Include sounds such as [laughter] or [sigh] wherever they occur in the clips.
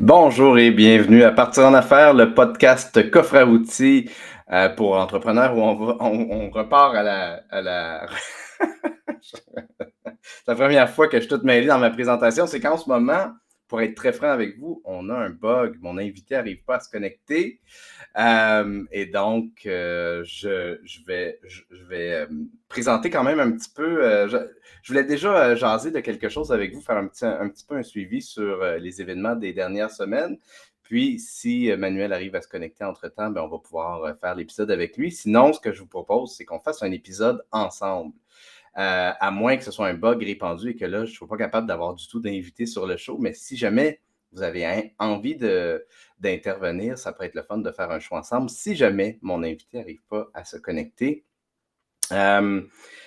Bonjour et bienvenue à Partir en affaires, le podcast coffre à outils euh, pour entrepreneurs où on, repart à la. la... [laughs] C'est la première fois que je suis tout mêlé dans ma présentation. C'est qu'en ce moment, pour être très franc avec vous, on a un bug. Mon invité n'arrive pas à se connecter. Euh, et donc, euh, je, vais, euh, présenter quand même un petit peu. Je, voulais déjà jaser de quelque chose avec vous, faire un petit, un petit peu un suivi sur les événements des dernières semaines. Puis, si Manuel arrive à se connecter entre-temps, ben, on va pouvoir faire l'épisode avec lui. Sinon, ce que je vous propose, c'est qu'on fasse un épisode ensemble. Euh, à moins que ce soit un bug répandu et que là, je ne suis pas capable d'avoir du tout d'invité sur le show. Mais si jamais vous avez envie d'intervenir, ça peut être le fun de faire un choix ensemble si jamais mon invité n'arrive pas à se connecter. Euh,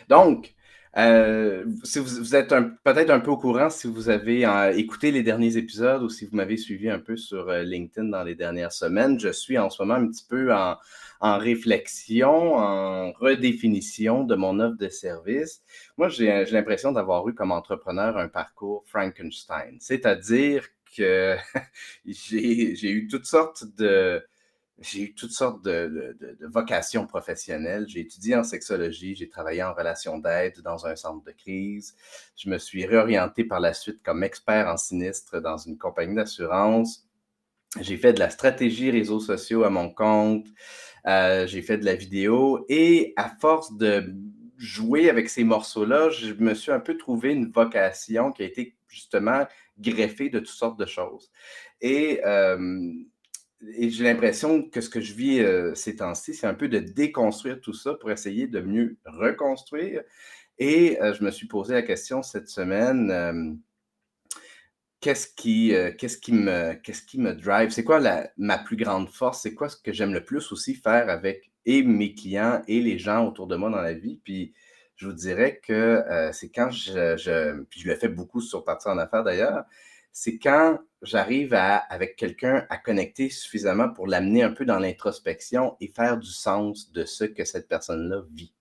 donc, euh, si vous, êtes peut-être un peu au courant, si vous avez écouté les derniers épisodes ou si vous m'avez suivi un peu sur LinkedIn dans les dernières semaines, je suis en ce moment un petit peu en, en réflexion, en redéfinition de mon offre de service. Moi, j'ai l'impression d'avoir eu comme entrepreneur un parcours Frankenstein, c'est-à-dire que [laughs] j'ai eu toutes sortes de, j'ai eu toutes sortes de, vocations professionnelles. J'ai étudié en sexologie, j'ai travaillé en relation d'aide dans un centre de crise. Je me suis réorienté par la suite comme expert en sinistre dans une compagnie d'assurance. J'ai fait de la stratégie réseaux sociaux à mon compte. Euh, j'ai fait de la vidéo et à force de jouer avec ces morceaux-là, je me suis un peu trouvé une vocation qui a été justement greffée de toutes sortes de choses. Et, euh, j'ai l'impression que ce que je vis euh, ces temps-ci, c'est un peu de déconstruire tout ça pour essayer de mieux reconstruire. Et je me suis posé la question cette semaine qu'est-ce qui, euh, qu'est-ce qui, me, qu'est-ce qui me drive? C'est quoi ma plus grande force? C'est quoi ce que j'aime le plus aussi faire avec et mes clients et les gens autour de moi dans la vie? Puis je vous dirais que euh, c'est quand je, je, puis je le fais beaucoup sur Partir en affaires d'ailleurs, c'est quand j'arrive avec quelqu'un à connecter suffisamment pour l'amener un peu dans l'introspection et faire du sens de ce que cette personne-là vit.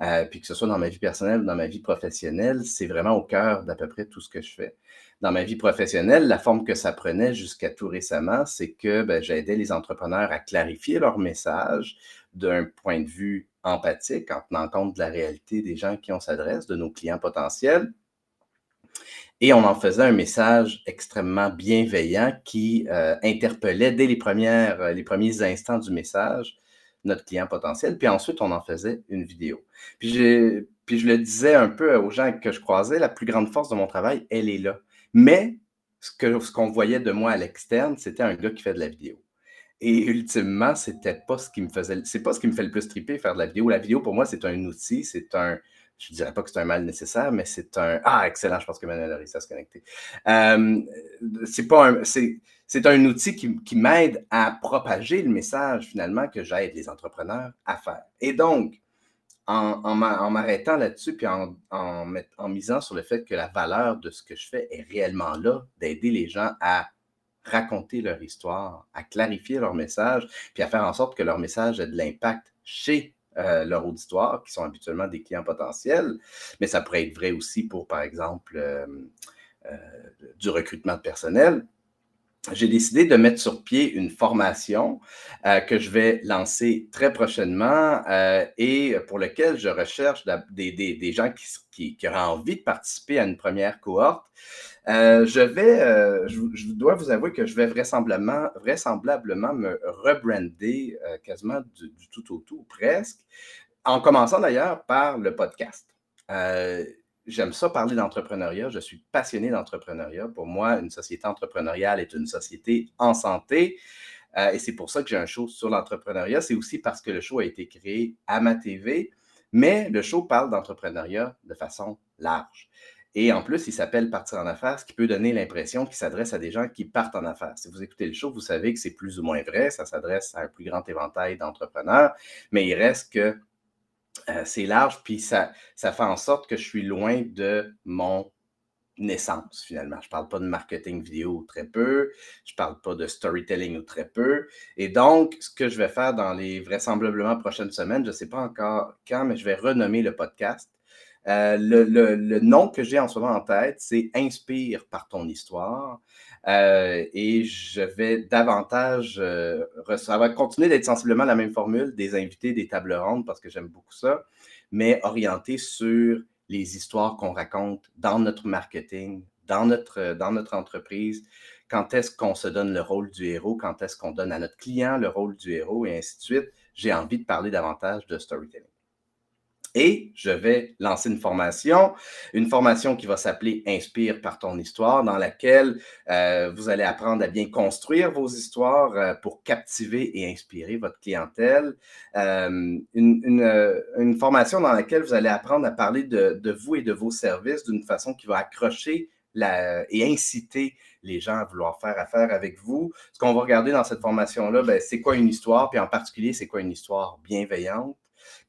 Euh, puis que ce soit dans ma vie personnelle ou dans ma vie professionnelle, c'est vraiment au cœur d'à peu près tout ce que je fais dans ma vie professionnelle, la forme que ça prenait jusqu'à tout récemment, c'est que ben, j'aidais les entrepreneurs à clarifier leur message d'un point de vue empathique, en tenant compte de la réalité des gens qui on s'adresse, de nos clients potentiels. Et on en faisait un message extrêmement bienveillant qui euh, interpellait dès les, premières, euh, les premiers instants du message notre client potentiel. Puis ensuite, on en faisait une vidéo. Puis, puis je le disais un peu aux gens que je croisais, la plus grande force de mon travail, elle est là. Mais ce qu'on ce voyait de moi à l'externe, c'était un gars qui fait de la vidéo. Et ultimement, c'était pas ce qui me faisait, c'est pas ce qui me fait le plus triper faire de la vidéo. La vidéo, pour moi, c'est un outil, c'est un, je dirais pas que c'est un mal nécessaire, mais c'est un, ah, excellent, je pense que Manuel a réussi à se connecter. Euh, c'est un, un outil qui, qui m'aide à propager le message, finalement, que j'aide les entrepreneurs à faire. Et donc, en, m'arrêtant là-dessus, puis en, en, misant sur le fait que la valeur de ce que je fais est réellement là, d'aider les gens à raconter leur histoire, à clarifier leur message, puis à faire en sorte que leur message ait de l'impact chez euh, leur auditoire, qui sont habituellement des clients potentiels. Mais ça pourrait être vrai aussi pour, par exemple, euh, euh, du recrutement de personnel j'ai décidé de mettre sur pied une formation euh, que je vais lancer très prochainement euh, et pour lequel je recherche des, gens qui, auraient envie de participer à une première cohorte. Euh, je vais, je, dois vous avouer que je vais vraisemblablement, vraisemblablement me rebrander quasiment du, tout au tout, presque, en commençant d'ailleurs par le podcast j'aime ça parler d'entrepreneuriat. Je suis passionné d'entrepreneuriat. Pour moi, une société entrepreneuriale est une société en santé. Euh, et c'est pour ça que j'ai un show sur l'entrepreneuriat. C'est aussi parce que le show a été créé à ma TV, mais le show parle d'entrepreneuriat de façon large. Et en plus, il s'appelle Partir en affaires, ce qui peut donner l'impression qu'il s'adresse à des gens qui partent en affaires. Si vous écoutez le show, vous savez que c'est plus ou moins vrai. Ça s'adresse à un plus grand éventail d'entrepreneurs, mais il reste que euh, c'est large, puis ça, fait en sorte que je suis loin de mon naissance, finalement. Je ne parle pas de marketing vidéo très peu, je ne parle pas de storytelling ou très peu. Et donc, ce que je vais faire dans les vraisemblablement prochaines semaines, je ne sais pas encore quand, mais je vais renommer le podcast. Euh, le, nom que j'ai en ce moment en tête, c'est Inspire par ton histoire. Et je vais davantage, ça va continuer d'être sensiblement la même formule, des invités, des tables rondes, parce que j'aime beaucoup ça, mais orienté sur les histoires qu'on raconte dans notre marketing, dans notre, dans notre entreprise, quand est-ce qu'on se donne le rôle du héros, quand est-ce qu'on donne à notre client le rôle du héros, et ainsi de suite. J'ai envie de parler davantage de storytelling. Et je vais lancer une formation, une formation qui va s'appeler Inspire par ton histoire, dans laquelle euh, vous allez apprendre à bien construire vos histoires euh, pour captiver et inspirer votre clientèle. Euh, une, formation dans laquelle vous allez apprendre à parler de, vous et de vos services d'une façon qui va accrocher et inciter les gens à vouloir faire affaire avec vous. Ce qu'on va regarder dans cette formation-là, ben, c'est quoi une histoire, puis en particulier, c'est quoi une histoire bienveillante?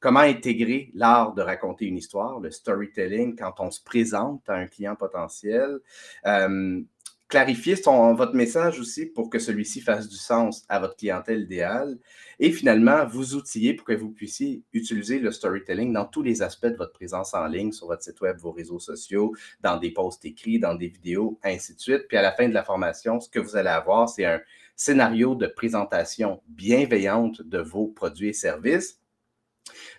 Comment intégrer l'art de raconter une histoire, le storytelling, quand on se présente à un client potentiel. Euh, clarifier votre message aussi pour que celui-ci fasse du sens à votre clientèle idéale. Et finalement, vous outiller pour que vous puissiez utiliser le storytelling dans tous les aspects de votre présence en ligne, sur votre site web, vos réseaux sociaux, dans des posts écrits, dans des vidéos, ainsi de suite. Puis à la fin de la formation, ce que vous allez avoir, c'est un scénario de présentation bienveillante de vos produits et services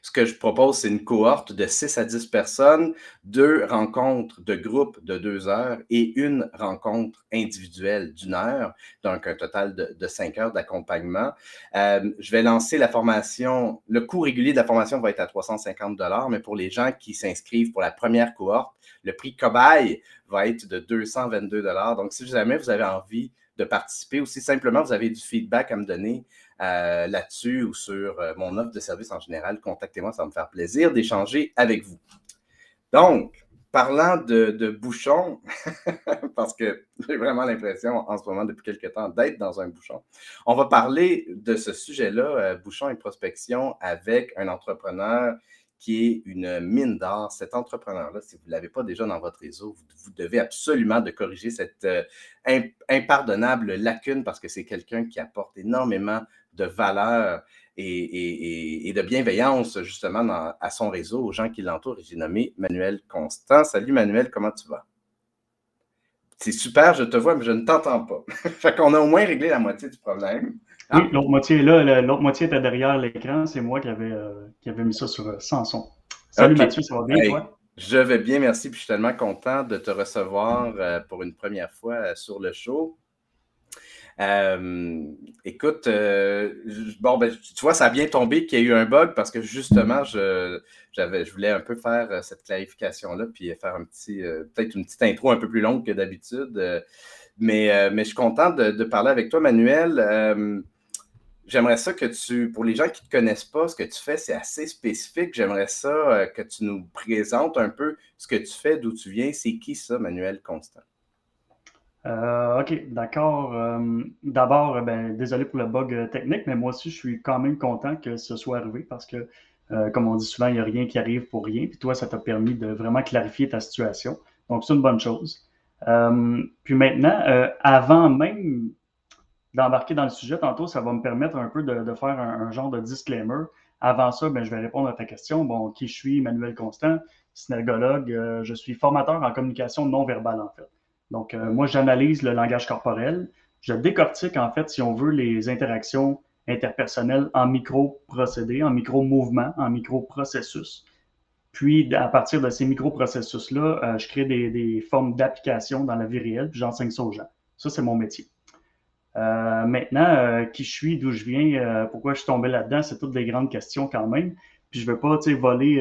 ce que je propose, c'est une cohorte de 6 à 10 personnes, deux rencontres de groupe de deux heures et une rencontre individuelle d'une heure, donc un total de, de 5 heures d'accompagnement. Euh, je vais lancer la formation, le coût régulier de la formation va être à 350 mais pour les gens qui s'inscrivent pour la première cohorte, le prix cobaye va être de 222 Donc, si jamais vous avez envie de participer ou si simplement vous avez du feedback à me donner, euh, là-dessus ou sur euh, mon offre de service en général, contactez-moi, ça va me faire plaisir d'échanger avec vous. Donc, parlant de, bouchons, [laughs] parce que j'ai vraiment l'impression en ce moment depuis quelques temps d'être dans un bouchon, on va parler de ce sujet-là, euh, bouchon et prospection, avec un entrepreneur qui est une mine d'or. Cet entrepreneur-là, si vous ne l'avez pas déjà dans votre réseau, vous, devez absolument de corriger cette impardonnable lacune parce que c'est quelqu'un qui apporte énormément de valeur et, de bienveillance justement à son réseau, aux gens qui l'entourent. J'ai nommé Manuel Constant. Salut Manuel, comment tu vas? C'est super, je te vois, mais je ne t'entends pas. [laughs] fait qu'on a au moins réglé la moitié du problème. Oui, l'autre moitié est là, l'autre moitié était derrière l'écran. C'est moi qui avais, euh, qui mis ça sur, euh, sans son. Salut Mathieu, ça va bien, toi? Je vais bien, merci. Puis je suis tellement content de te recevoir euh, pour une première fois sur le show. Euh, écoute, euh, bon, ben, tu vois, ça a bien tombé qu'il y a eu un bug parce que justement, je, j'avais, je voulais un peu faire euh, cette clarification-là, puis faire un petit, peut-être une petite intro un peu plus longue que d'habitude. mais, mais je suis content de, parler avec toi, Manuel. J'aimerais ça que tu, pour les gens qui ne te connaissent pas, ce que tu fais, c'est assez spécifique. J'aimerais ça que tu nous présentes un peu ce que tu fais, d'où tu viens. C'est qui ça, Manuel Constant? Euh, OK, d'accord. Euh, d'abord, ben, désolé pour le bug technique, mais moi aussi, je suis quand même content que ce soit arrivé parce que, euh, comme on dit souvent, il n'y a rien qui arrive pour rien. Puis toi, ça t'a permis de vraiment clarifier ta situation. Donc, c'est une bonne chose. puis maintenant, avant même d'embarquer dans le sujet, tantôt, ça va me permettre un peu de, faire un, genre de disclaimer. Avant ça, ben, je vais répondre à ta question. Bon, qui je suis, Manuel Constant, synergologue. je suis formateur en communication non verbale, en fait. Donc, euh, moi, j'analyse le langage corporel. Je décortique, en fait, si on veut, les interactions interpersonnelles en micro-procédés, en micro-mouvements, en micro-processus. Puis, à partir de ces micro-processus-là, euh, je crée des, formes d'application dans la vie réelle, puis j'enseigne ça aux gens. Ça, c'est mon métier. Euh, maintenant, qui je suis, d'où je viens, pourquoi je suis tombé là-dedans, c'est toutes des grandes questions quand même. Puis je ne veux pas voler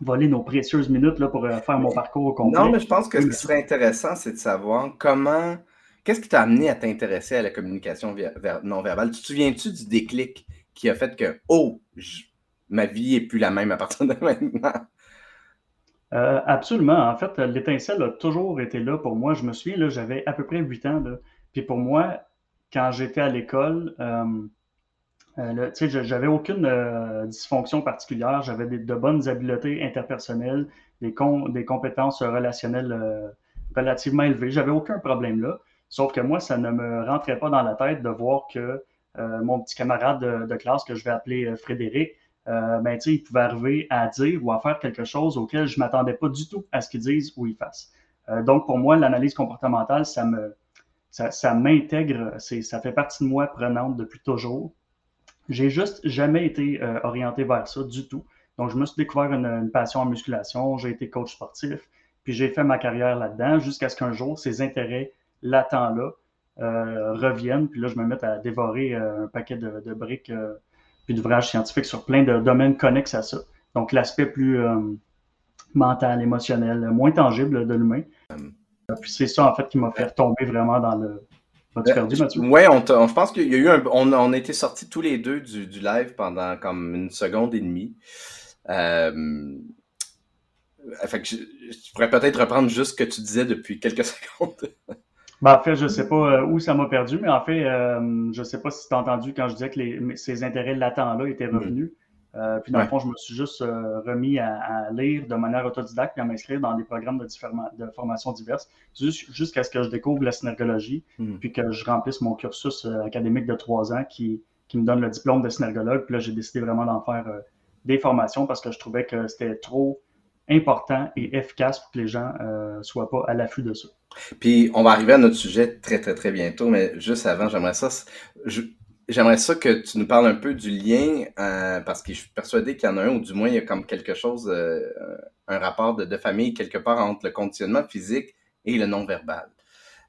voler nos précieuses minutes là, pour euh, faire mon parcours au complet. Non, mais je pense que ce qui serait intéressant, c'est de savoir comment. Qu'est-ce qui t'a amené à t'intéresser à la communication non verbale? Tu te souviens-tu du déclic qui a fait que, oh, ma vie n'est plus la même à partir de [laughs] maintenant? Euh, absolument. En fait, l'étincelle a toujours été là pour moi. Je me souviens, j'avais à peu près 8 ans. Là. Puis pour moi, quand j'étais à l'école, euh, euh, j'avais aucune euh, dysfonction particulière, j'avais de bonnes habiletés interpersonnelles, des, compétences relationnelles euh, relativement élevées. J'avais aucun problème là. Sauf que moi, ça ne me rentrait pas dans la tête de voir que mon petit camarade de, classe, que je vais appeler Frédéric, ben, il pouvait arriver à dire ou à faire quelque chose auquel je ne m'attendais pas du tout à ce qu'il dise ou il fasse. donc, pour moi, l'analyse comportementale, ça me, ça, ça m'intègre, ça fait partie de moi prenante depuis toujours. J'ai juste jamais été euh, orienté vers ça du tout. Donc, je me suis découvert une, passion en musculation, j'ai été coach sportif, puis j'ai fait ma carrière là-dedans jusqu'à ce qu'un jour, ces intérêts latents-là euh, reviennent, puis là, je me mette à dévorer euh, un paquet de, de briques puis d'ouvrages scientifiques sur plein de domaines connexes à ça. Donc, l'aspect plus mental, émotionnel, moins tangible de l'humain. Puis c'est ça, en fait, qui m'a fait tomber vraiment dans le, oui, on, je pense qu'il y a eu un. On, on a été sortis tous les deux du, du, live pendant comme une seconde et demie. Euh, fait que je, pourrais peut-être reprendre juste ce que tu disais depuis quelques [laughs] secondes. Ben, en fait, je ne sais pas euh, où ça m'a perdu, mais en fait, euh, je ne sais pas si tu as entendu quand je disais que les, ces intérêts latents-là étaient mm. revenus. Euh, puis dans le fond, je me suis juste euh, remis à, lire de manière autodidacte et à m'inscrire dans des programmes de, de formation diverses jusqu'à ce que je découvre la synergologie, hmm. puis que je remplisse mon cursus euh, académique de trois ans qui, qui, me donne le diplôme de synergologue. Puis là, j'ai décidé vraiment d'en faire des formations parce que je trouvais que c'était trop important et efficace pour que les gens ne soient pas à l'affût de ça. Puis on va arriver à notre sujet très, très, très bientôt, mais juste avant, j'aimerais ça. Je, J'aimerais ça que tu nous parles un peu du lien, euh, parce que je suis persuadé qu'il y en a un, ou du moins il y a comme quelque chose, euh, un rapport de, famille quelque part entre le conditionnement physique et le non-verbal.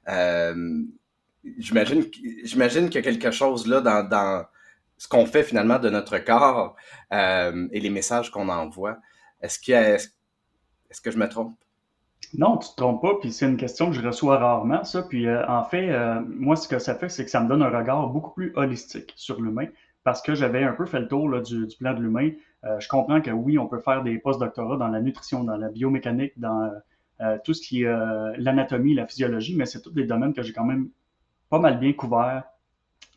Euh, j'imagine, qu'il y a quelque chose là dans, dans ce qu'on fait finalement de notre corps et les messages qu'on envoie. Est-ce, a, est-ce que je me trompe? Non, tu te trompes pas, puis c'est une question que je reçois rarement, ça. Puis euh, en fait, euh, moi, ce que ça fait, c'est que ça me donne un regard beaucoup plus holistique sur l'humain, parce que j'avais un peu fait le tour du, plan de l'humain. Euh, je comprends que oui, on peut faire des post-doctorats dans la nutrition, dans la biomécanique, dans tout ce qui est l'anatomie, la physiologie, mais c'est tous des domaines que j'ai quand même pas mal bien couverts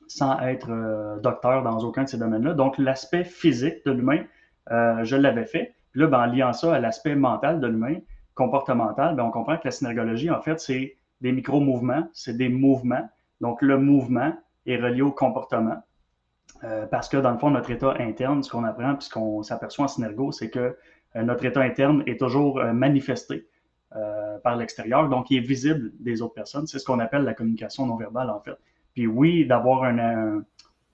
sans être docteur dans aucun de ces domaines-là. Donc, l'aspect physique de l'humain, je l'avais fait. Puis là, ben, en liant ça à l'aspect mental de l'humain, comportementale, ben, on comprend que la synergologie, en fait, c'est des micro-mouvements, c'est des mouvements. Donc, le mouvement est relié au comportement. Euh, parce que, dans le fond, notre état interne, ce qu'on apprend, puis ce qu'on s'aperçoit en synergo, c'est que euh, notre état interne est toujours euh, manifesté par l'extérieur, donc il est visible des autres personnes. C'est ce qu'on appelle la communication non verbale, en fait. Puis oui, d'avoir une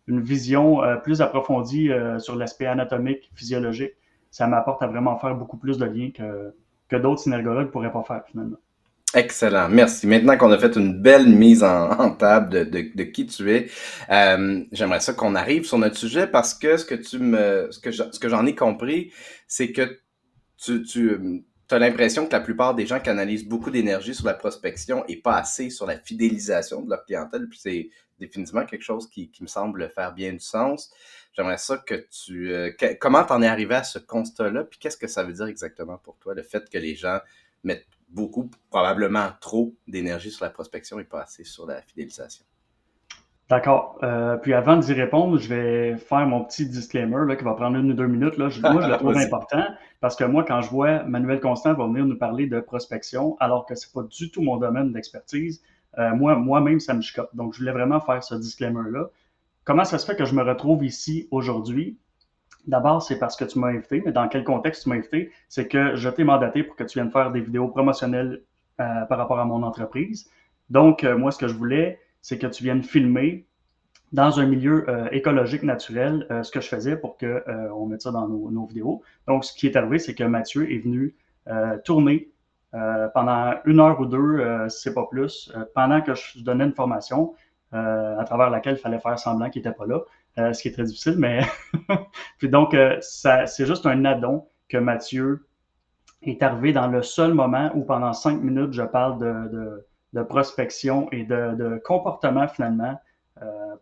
vision plus approfondie sur l'aspect anatomique, physiologique, ça m'apporte à vraiment faire beaucoup plus de liens que, que d'autres synergologues ne pourraient pas faire finalement. Excellent, merci. Maintenant qu'on a fait une belle mise en, [laughs] table de, qui tu es, euh, j'aimerais ça qu'on arrive sur notre sujet parce que ce que tu me, ce que j'en ai compris, c'est que tu, as l'impression que la plupart des gens canalisent beaucoup d'énergie sur la prospection et pas assez sur la fidélisation de leur clientèle. Puis c'est définitivement quelque chose qui, me semble faire bien du sens. J'aimerais ça que tu... Euh, comment t'en es arrivé à ce constat-là, puis qu'est-ce que ça veut dire exactement pour toi, le fait que les gens mettent beaucoup, probablement trop d'énergie sur la prospection et pas assez sur la fidélisation? D'accord. Euh, puis avant d'y répondre, je vais faire mon petit disclaimer là, qui va prendre une ou deux minutes. Là. moi, je le [laughs] trouve important parce que moi, quand je vois Manuel Constant va venir nous parler de prospection, alors que c'est pas du tout mon domaine d'expertise, euh, moi, moi-même, ça me chicote. Donc, je voulais vraiment faire ce disclaimer-là. Comment ça se fait que je me retrouve ici aujourd'hui? D'abord, c'est parce que tu m'as invité, mais dans quel contexte tu m'as invité? C'est que je t'ai mandaté pour que tu viennes faire des vidéos promotionnelles euh, par rapport à mon entreprise. Donc, euh, moi, ce que je voulais, c'est que tu viennes filmer dans un milieu euh, écologique naturel ce que je faisais pour qu'on mette ça dans nos, vidéos. Donc, ce qui est arrivé, c'est que Mathieu est venu tourner pendant une heure ou deux, si c'est pas plus, pendant que je donnais une formation. Euh, à travers laquelle il fallait faire semblant qu'il n'était pas là, euh, ce qui est très difficile, mais [laughs] puis donc euh, c'est juste un addon que Mathieu est arrivé dans le seul moment où pendant cinq minutes je parle de, de, prospection et de, de comportement finalement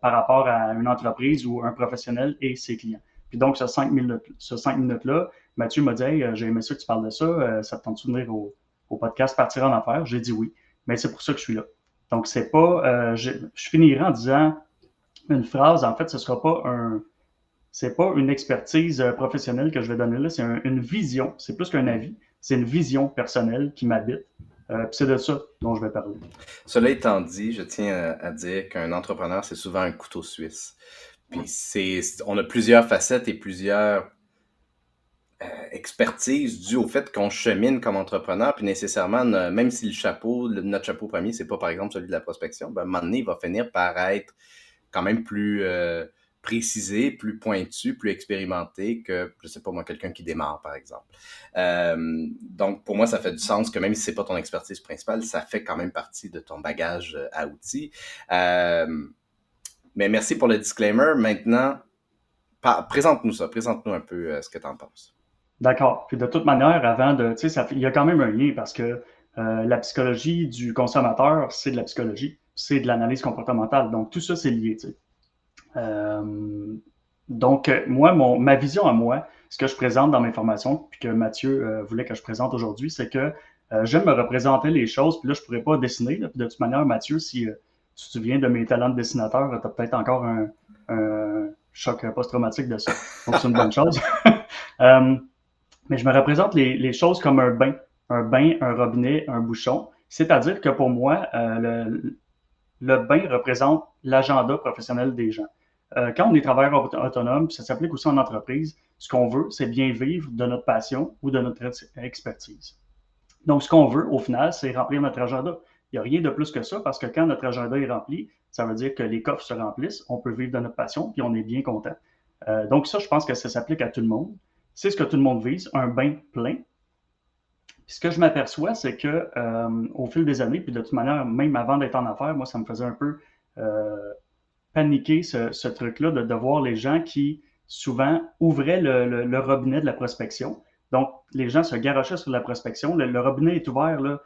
par rapport à une entreprise ou un professionnel et ses clients. Puis donc, ce cinq minutes, minutes-là, Mathieu m'a dit Hey, j'ai aimé ça que tu parles de ça, ça te tente de venir au, au podcast Partir en affaires J'ai dit oui. Mais c'est pour ça que je suis là. Donc, c'est pas. Euh, je, finirai en disant une phrase. En fait, ce sera pas un. C'est pas une expertise euh, professionnelle que je vais donner là, c'est une vision. C'est plus qu'un avis. C'est une vision personnelle qui m'habite. Euh, c'est de ça dont je vais parler. Cela étant dit, je tiens à, dire qu'un entrepreneur, c'est souvent un couteau suisse. Puis c'est, on a plusieurs facettes et plusieurs expertise due au fait qu'on chemine comme entrepreneur, puis nécessairement, même si le chapeau, notre chapeau premier, c'est pas par exemple celui de la prospection, ben, à un moment donné, il va finir par être quand même plus précisé, plus pointu, plus expérimenté que, je sais pas moi, quelqu'un qui démarre, par exemple. Euh, donc, pour moi, ça fait du sens que même si c'est pas ton expertise principale, ça fait quand même partie de ton bagage euh, à outils. Euh, mais merci pour le disclaimer. Maintenant, présente-nous ça, présente-nous un peu ce que tu en penses. D'accord. Puis de toute manière, avant de, tu sais, il y a quand même un lien parce que la psychologie du consommateur, c'est de la psychologie, c'est de l'analyse comportementale. Donc, tout ça, c'est lié. Euh, donc, moi, mon, ma vision à moi, ce que je présente dans mes formations, puis que Mathieu euh, voulait que je présente aujourd'hui, c'est que euh, j'aime me représenter les choses, puis là, je ne pourrais pas dessiner. de toute manière, Mathieu, si tu te souviens de mes talents de dessinateur, tu as peut-être encore un, choc post-traumatique de ça. Donc, c'est une bonne chose. [laughs] mais je me représente les, choses comme un bain. Un bain, un robinet, un bouchon. C'est-à-dire que pour moi, le, le bain représente l'agenda professionnel des gens. Euh, quand on est travailleur autonome, ça s'applique aussi en entreprise, ce qu'on veut, c'est bien vivre de notre passion ou de notre expertise. Donc, ce qu'on veut, au final, c'est remplir notre agenda. Il n'y a rien de plus que ça parce que quand notre agenda est rempli, ça veut dire que les coffres se remplissent, on peut vivre de notre passion, puis on est bien content. Euh, donc, ça, je pense que ça s'applique à tout le monde. C'est ce que tout le monde vise, un bain plein. Puis ce que je m'aperçois, c'est que euh, au fil des années, puis de toute manière, même avant d'être en affaires, moi, ça me faisait un peu paniquer ce, truc-là de, voir les gens qui souvent ouvraient le, robinet de la prospection. Donc, les gens se garochaient sur la prospection. Le, robinet est ouvert. Là.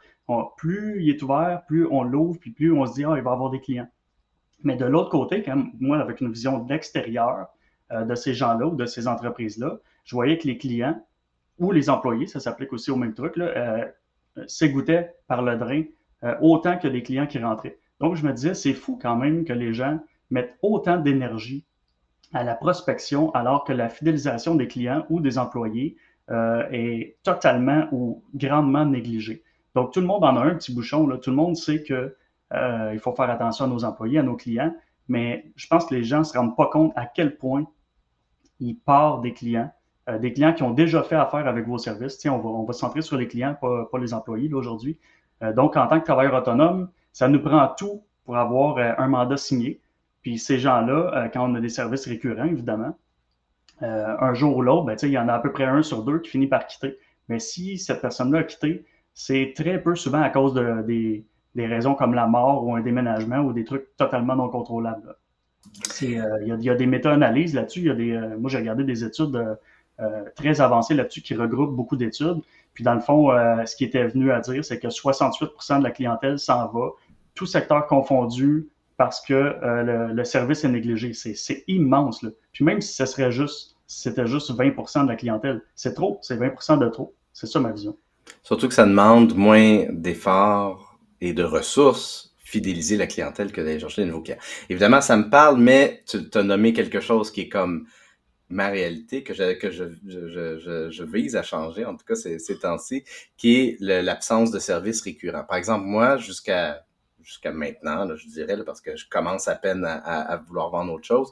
plus il est ouvert, plus on l'ouvre, puis plus on se dit, ah, il va avoir des clients. Mais de l'autre côté, quand moi, avec une vision d'extérieur euh, de ces gens-là ou de ces entreprises-là, je voyais que les clients ou les employés, ça s'applique aussi au même truc, là, euh, s'égouttaient par le drain euh, autant que les clients qui rentraient. Donc, je me disais, c'est fou quand même que les gens mettent autant d'énergie à la prospection alors que la fidélisation des clients ou des employés euh, est totalement ou grandement négligée. Donc, tout le monde en a un petit bouchon. Là. Tout le monde sait qu'il euh, faut faire attention à nos employés, à nos clients, mais je pense que les gens ne se rendent pas compte à quel point ils partent des clients, euh, des clients qui ont déjà fait affaire avec vos services. On va, on va se centrer sur les clients, pas, pas les employés aujourd'hui. donc, en tant que travailleur autonome, ça nous prend tout pour avoir un mandat signé. Puis ces gens-là, euh, quand on a des services récurrents, évidemment, euh, un jour ou l'autre, ben, il y en a à peu près un sur deux qui finit par quitter. Mais si cette personne-là a quitté, c'est très peu souvent à cause de, des, raisons comme la mort ou un déménagement ou des trucs totalement non contrôlables. Euh, il y, a des méta-analyses là-dessus. Y des, moi, j'ai regardé des études très avancées là-dessus qui regroupent beaucoup d'études. Puis dans le fond, ce qui était venu à dire, c'est que 68% de la clientèle s'en va, tout secteur confondu, parce que euh, le, service est négligé. C'est immense. Puis même si ce serait juste, c'était juste 20% de la clientèle, c'est trop, c'est 20% de trop. C'est ça ma vision. Surtout que ça demande moins d'efforts et de ressources fidéliser la clientèle que d'aller chercher des nouveaux clients. Évidemment, ça me parle, mais tu as nommé quelque chose qui est comme ma réalité, que je, vise à changer, en tout cas ces, temps-ci, qui est l'absence de services récurrents. Par exemple, moi, jusqu'à maintenant, je dirais, parce que je commence à peine à, vouloir vendre autre chose.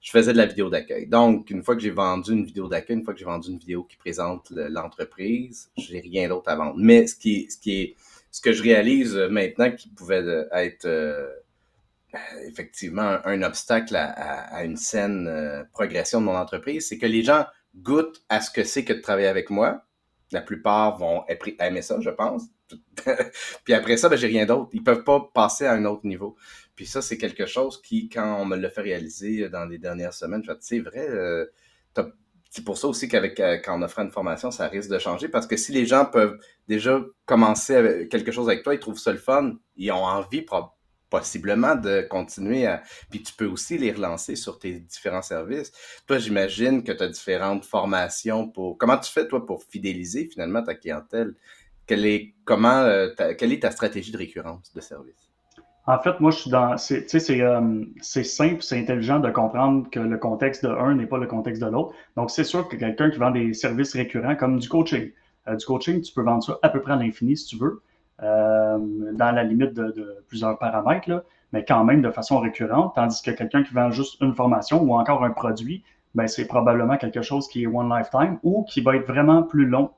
Je faisais de la vidéo d'accueil. Donc, une fois que j'ai vendu une vidéo d'accueil, une fois que j'ai vendu une vidéo qui présente l'entreprise, j'ai rien d'autre à vendre. Mais ce qui est, ce que je réalise maintenant qui pouvait être euh, effectivement un, obstacle à, une saine euh, progression de mon entreprise, c'est que les gens goûtent à ce que c'est que de travailler avec moi. La plupart vont aimer ça, je pense. [laughs] puis après ça, ben, j'ai rien d'autre. Ils peuvent pas passer à un autre niveau. Puis ça, c'est quelque chose qui, quand on me l'a fait réaliser dans les dernières semaines, c'est vrai, euh, c'est pour ça aussi qu'avec euh, quand on offre une formation, ça risque de changer. Parce que si les gens peuvent déjà commencer quelque chose avec toi, ils trouvent ça le fun, ils ont envie possiblement de continuer à. Puis tu peux aussi les relancer sur tes différents services. Toi, j'imagine que tu as différentes formations pour. Comment tu fais, toi, pour fidéliser finalement ta clientèle? Quelle est, comment, euh, quelle est ta stratégie de récurrence de service? En fait, moi, je suis dans. C'est euh, simple, c'est intelligent de comprendre que le contexte de un n'est pas le contexte de l'autre. Donc, c'est sûr que quelqu'un qui vend des services récurrents comme du coaching, euh, du coaching, tu peux vendre ça à peu près à l'infini si tu veux, dans la limite de, plusieurs paramètres, là, mais quand même de façon récurrente. Tandis que quelqu'un qui vend juste une formation ou encore un produit, ben, c'est probablement quelque chose qui est one lifetime ou qui va être vraiment plus long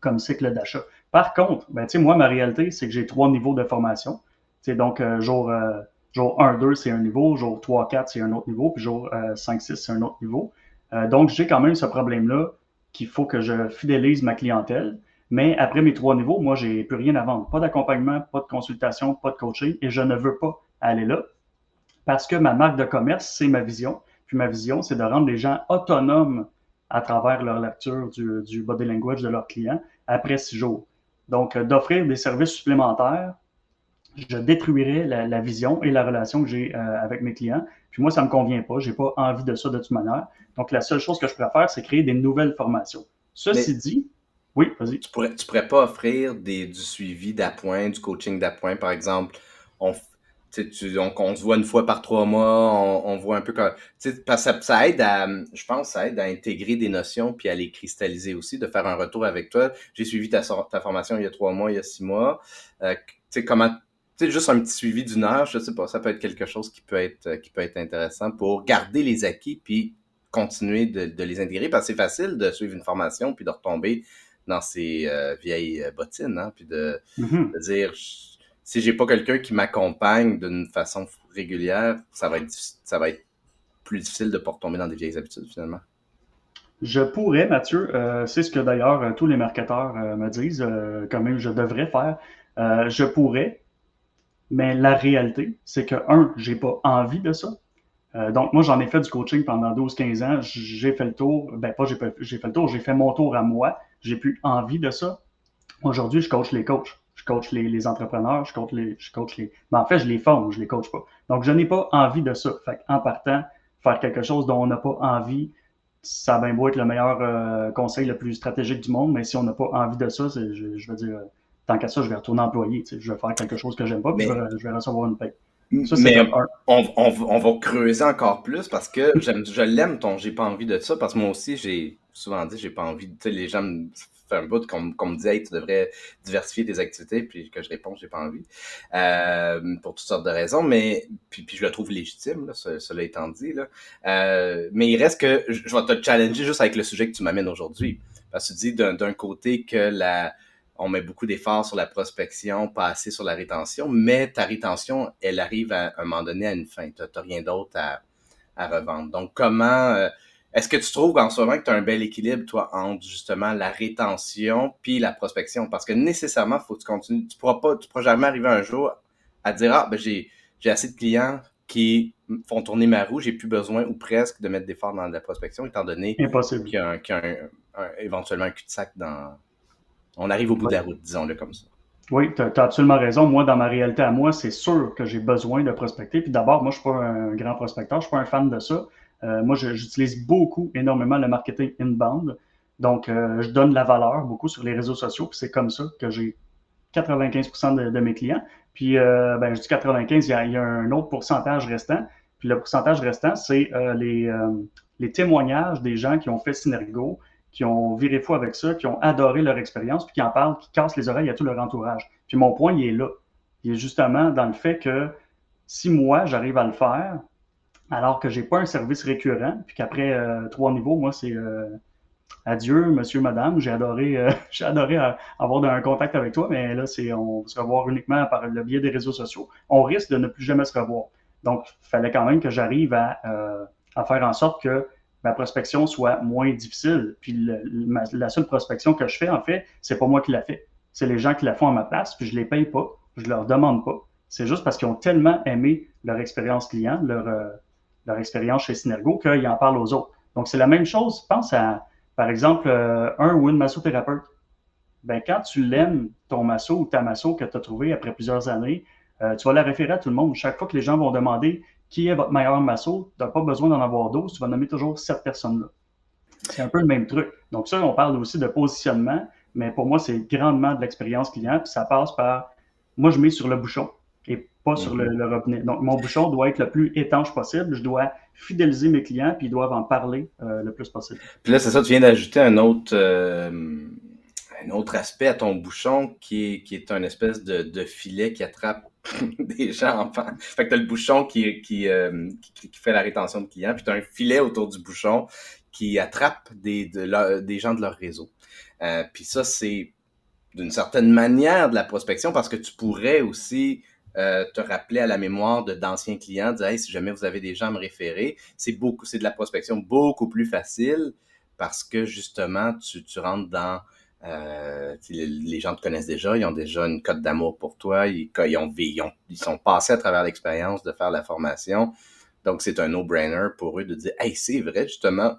comme cycle d'achat. Par contre, ben, moi, ma réalité, c'est que j'ai trois niveaux de formation. donc, euh, jour, euh, jour 1, 2, c'est un niveau, jour 3, 4, c'est un autre niveau, puis jour 5, 6, c'est un autre niveau. donc, j'ai quand même ce problème-là qu'il faut que je fidélise ma clientèle. Mais après mes trois niveaux, moi, j'ai plus rien à vendre. Pas d'accompagnement, pas de consultation, pas de coaching, et je ne veux pas aller là parce que ma marque de commerce, c'est ma vision. Puis ma vision, c'est de rendre les gens autonomes à travers leur lecture du, body language de leurs clients après six jours. Donc, euh, d'offrir des services supplémentaires, je détruirais la, vision et la relation que j'ai euh, avec mes clients. Puis moi, ça ne me convient pas. Je n'ai pas envie de ça de toute manière. Donc, la seule chose que je pourrais faire, c'est créer des nouvelles formations. Ceci dit, oui, vas-y. Tu pourrais, tu pourrais pas offrir des, du suivi d'appoint, du coaching d'appoint, par exemple. On, tu, on, se voit une fois par trois mois, on, voit un peu comme. Parce ça, ça aide à, je pense, ça aide à intégrer des notions puis à les cristalliser aussi, de faire un retour avec toi. J'ai suivi ta, ta formation il y a trois mois, il y a six mois. Euh, tu sais, comment. Tu juste un petit suivi d'une heure, je sais pas, ça peut être quelque chose qui peut être, qui peut être intéressant pour garder les acquis puis continuer de, de les intégrer parce que c'est facile de suivre une formation puis de retomber dans ces euh, vieilles euh, bottines, hein, puis de, mm-hmm. de dire si j'ai pas quelqu'un qui m'accompagne d'une façon régulière, ça va être ça va être plus difficile de pas retomber dans des vieilles habitudes finalement. Je pourrais, Mathieu, euh, c'est ce que d'ailleurs tous les marketeurs me disent, quand même je devrais faire. je pourrais, mais la réalité, c'est que, un, j'ai pas envie de ça. Donc, moi, j'en ai fait du coaching pendant 12-15 ans. J'ai fait le tour. Ben, pas j'ai fait le tour, j'ai fait mon tour à moi. J'ai plus envie de ça. Aujourd'hui, je coach les coachs. Je coach les, entrepreneurs, je coach les, je coach les. Mais en fait, je les forme, je les coach pas. Donc, je n'ai pas envie de ça. Fait en partant, faire quelque chose dont on n'a pas envie, ça va beau être le meilleur euh, conseil le plus stratégique du monde, mais si on n'a pas envie de ça, je, je veux dire, tant qu'à ça, je vais retourner employé. Je vais faire quelque chose que j'aime pas, puis je, vais, recevoir une paie. mais on, on, va creuser encore plus parce que je l'aime ton j'ai pas envie de ça parce que moi aussi j'ai souvent dit j'ai pas envie tu sais les gens me font un bout qu'on me dit hey, tu devrais diversifier tes activités puis que je réponds j'ai pas envie euh, pour toutes sortes de raisons mais puis, puis je le trouve légitime là, cela étant dit là euh, mais il reste que je vais te challenger juste avec le sujet que tu m'amènes aujourd'hui parce que tu dis d'un côté que la on met beaucoup d'efforts sur la prospection, pas assez sur la rétention, mais ta rétention, elle arrive à, un moment donné à une fin. Tu n'as rien d'autre à, revendre. Donc, comment euh, est-ce que tu trouves en ce moment que tu as un bel équilibre, toi, entre justement la rétention puis la prospection? Parce que nécessairement, il faut que tu continues. Tu ne pourras pas, tu pourras jamais arriver un jour à dire Ah, ben j'ai, j'ai assez de clients qui font tourner ma roue, j'ai plus besoin ou presque de mettre d'efforts dans la prospection, étant donné qu'il y a, éventuellement un cul-de-sac dans, on arrive au bout de la route, disons-le comme ça. Oui, tu as, absolument raison. Moi, dans ma réalité à moi, c'est sûr que j'ai besoin de prospecter. Puis d'abord, moi, je ne suis pas un grand prospecteur, je ne suis pas un fan de ça. Euh, moi, j'utilise beaucoup, énormément le marketing inbound. Donc, euh, je donne la valeur beaucoup sur les réseaux sociaux. Puis c'est comme ça que j'ai 95% de, mes clients. Puis, euh, ben, je dis 95, il y, a, il y, a, un autre pourcentage restant. Puis le pourcentage restant, c'est les, les témoignages des gens qui ont fait Synergo, qui ont viré fou avec ça, qui ont adoré leur expérience, puis qui en parlent, qui cassent les oreilles à tout leur entourage. Puis mon point, il est là. Il est justement dans le fait que si moi, j'arrive à le faire, alors que j'ai pas un service récurrent, puis qu'après euh, trois niveaux, moi, c'est euh, adieu, monsieur, madame, j'ai adoré, euh, [laughs] j'ai adoré avoir un contact avec toi, mais là, c'est on va se revoir uniquement par le biais des réseaux sociaux. On risque de ne plus jamais se revoir. Donc, il fallait quand même que j'arrive à, à faire en sorte que ma prospection soit moins difficile. Puis la seule prospection que je fais, en fait, c'est pas moi qui la fais. C'est les gens qui la font à ma place, puis je les paye pas, je leur demande pas. C'est juste parce qu'ils ont tellement aimé leur expérience client, leur, euh, leur expérience chez Synergo, qu'ils en parlent aux autres. Donc, c'est la même chose. Pense à, par exemple, euh, un ou une massothérapeute. Ben, quand tu l'aimes, ton masso ou ta masso que tu as trouvé après plusieurs années, euh, tu vas la référer à tout le monde. Chaque fois que les gens vont demander qui est votre meilleur masso, tu n'as pas besoin d'en avoir 12, tu vas nommer toujours cette personne-là. C'est un peu le même truc. Donc ça, on parle aussi de positionnement, mais pour moi, c'est grandement de l'expérience client, puis ça passe par, moi, je mets sur le bouchon et pas sur le, mhm. robinet. Donc, mon bouchon doit être le plus étanche possible. Je dois fidéliser mes clients, puis ils doivent en parler euh, le plus possible. Puis là, c'est ça, tu viens d'ajouter un autre, euh, un autre aspect à ton bouchon qui est, qui est un espèce de, filet qui attrape [laughs] des gens. Enfin, fait que tu as le bouchon qui, qui, euh, qui, fait la rétention de clients, puis tu as un filet autour du bouchon qui attrape des, des gens de leur réseau. Puis ça, c'est d'une certaine manière de la prospection parce que tu pourrais aussi euh, te rappeler à la mémoire de d'anciens clients, dire hey, si jamais vous avez des gens à me référer, c'est beaucoup, c'est de la prospection beaucoup plus facile parce que justement, tu, tu rentres dans euh, les, gens te connaissent déjà, ils ont déjà une cote d'amour pour toi, ils, ils, ont, ils, sont passés à travers l'expérience de faire la formation. Donc, c'est un no-brainer pour eux de dire Hey, c'est vrai, justement,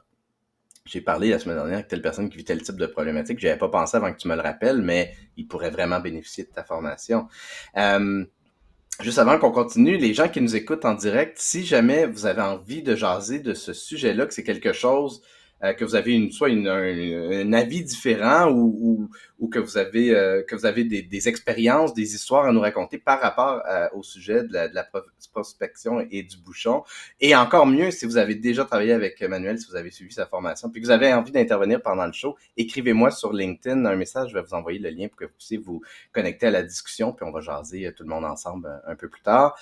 j'ai parlé la semaine dernière avec telle personne qui vit tel type de problématique. J'avais pas pensé avant que tu me le rappelles, mais il pourrait vraiment bénéficier de ta formation. Euh, juste avant qu'on continue, les gens qui nous écoutent en direct, si jamais vous avez envie de jaser de ce sujet-là, que c'est quelque chose euh, que vous avez une, soit une, un, avis différent ou, ou, que vous avez, euh, que vous avez des, des, expériences, des histoires à nous raconter par rapport euh, au sujet de la, de la, prospection et du bouchon. Et encore mieux, si vous avez déjà travaillé avec Manuel, si vous avez suivi sa formation, puis que vous avez envie d'intervenir pendant le show, écrivez-moi sur LinkedIn un message, je vais vous envoyer le lien pour que vous puissiez vous connecter à la discussion, puis on va jaser tout le monde ensemble un, peu plus tard.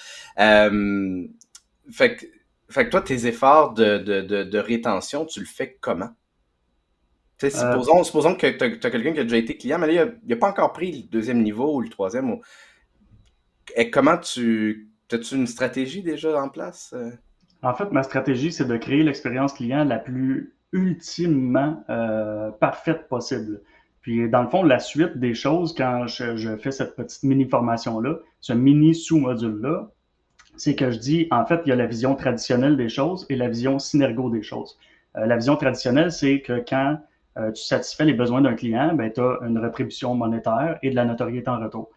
fait que fait que toi, tes efforts de, de, de, rétention, tu le fais comment? Euh, supposons, supposons que tu as, quelqu'un qui a déjà été client, mais là, il n'a pas encore pris le deuxième niveau ou le troisième. Et comment tu. As-tu une stratégie déjà en place? Euh? En fait, ma stratégie, c'est de créer l'expérience client la plus ultimement euh, parfaite possible. Puis, dans le fond, la suite des choses, quand je, je fais cette petite mini-formation-là, ce mini sous-module-là, c'est que je dis, en fait, il y a la vision traditionnelle des choses et la vision synergo des choses. Euh, la vision traditionnelle, c'est que quand euh, tu satisfais les besoins d'un client, ben, tu as une rétribution monétaire et de la notoriété en retour.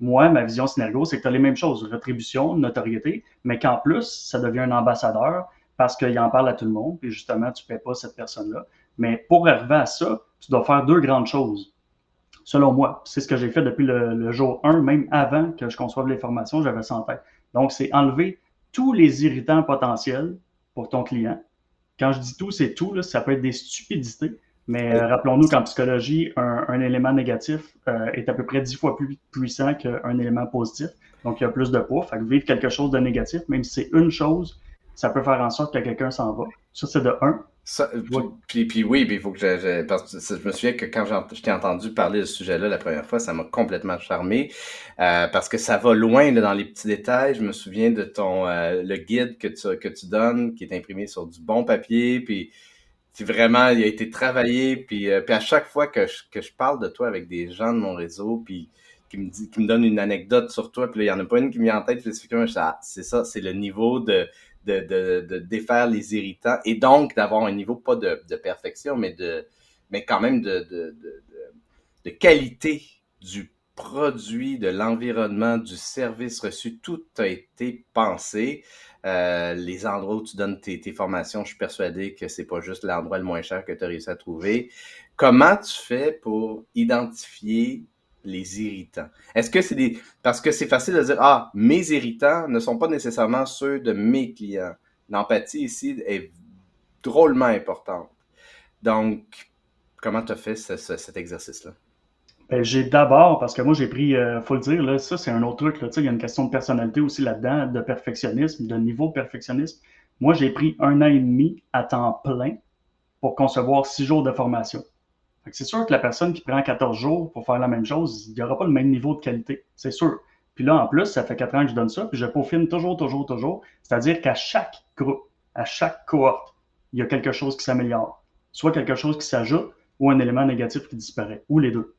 Moi, ma vision synergo, c'est que tu as les mêmes choses, rétribution, notoriété, mais qu'en plus, ça devient un ambassadeur parce qu'il en parle à tout le monde, et justement, tu ne paies pas cette personne-là. Mais pour arriver à ça, tu dois faire deux grandes choses. Selon moi, c'est ce que j'ai fait depuis le, jour 1, même avant que je conçoive les formations, j'avais ça en tête. Donc, c'est enlever tous les irritants potentiels pour ton client. Quand je dis tout, c'est tout. ça peut être des stupidités. Mais euh, rappelons-nous qu'en psychologie, un, élément négatif euh, est à peu près dix fois plus puissant qu'un élément positif. Donc, il y a plus de poids. Fait que vivre quelque chose de négatif, même si c'est une chose, ça peut faire en sorte que quelqu'un s'en va. Ça, c'est de un. Puis, puis, oui, il faut que je, parce que je me souviens que quand je t'ai entendu parler de ce sujet-là la première fois, ça m'a complètement charmé euh, parce que ça va loin dans les petits détails. Je me souviens de ton euh, le guide que tu que tu donnes, qui est imprimé sur du bon papier, puis vraiment il a été travaillé, puis, euh, puis à chaque fois que je, que je parle de toi avec des gens de mon réseau, puis qui me dit, qui me donne une anecdote sur toi, puis là, il y en a pas une qui me vient en tête spécifiquement. Ah, c'est ça, c'est le niveau de de, de, de, défaire les irritants et donc d'avoir un niveau pas de, de, perfection, mais de mais quand même de, de, de, qualité du produit, de l'environnement, du service reçu. Tout a été pensé. Euh, les endroits où tu donnes tes, tes formations, je suis persuadé que c'est pas juste l'endroit le moins cher que tu as réussi à trouver. Comment tu fais pour identifier les irritants? Est-ce que c'est des. Parce que c'est facile de dire Ah, mes irritants ne sont pas nécessairement ceux de mes clients. L'empathie ici est drôlement importante. Donc, comment tu as fait cet exercice-là? Ben, j'ai d'abord, parce que moi j'ai pris, euh, faut le dire, là, ça c'est un autre truc, là, il y a une question de personnalité aussi là-dedans, de perfectionnisme, de niveau perfectionnisme. Moi j'ai pris un an et demi à temps plein pour concevoir six jours de formation c'est sûr que la personne qui prend 14 jours pour faire la même chose, il n'y aura pas le même niveau de qualité, c'est sûr. Puis là, en plus, ça fait 4 ans que je donne ça, puis je peaufine toujours, toujours, toujours. C'est-à-dire qu'à chaque groupe, à chaque cohorte, il y a quelque chose qui s'améliore. Soit quelque chose qui s'ajoute ou un élément négatif qui disparaît, ou les deux.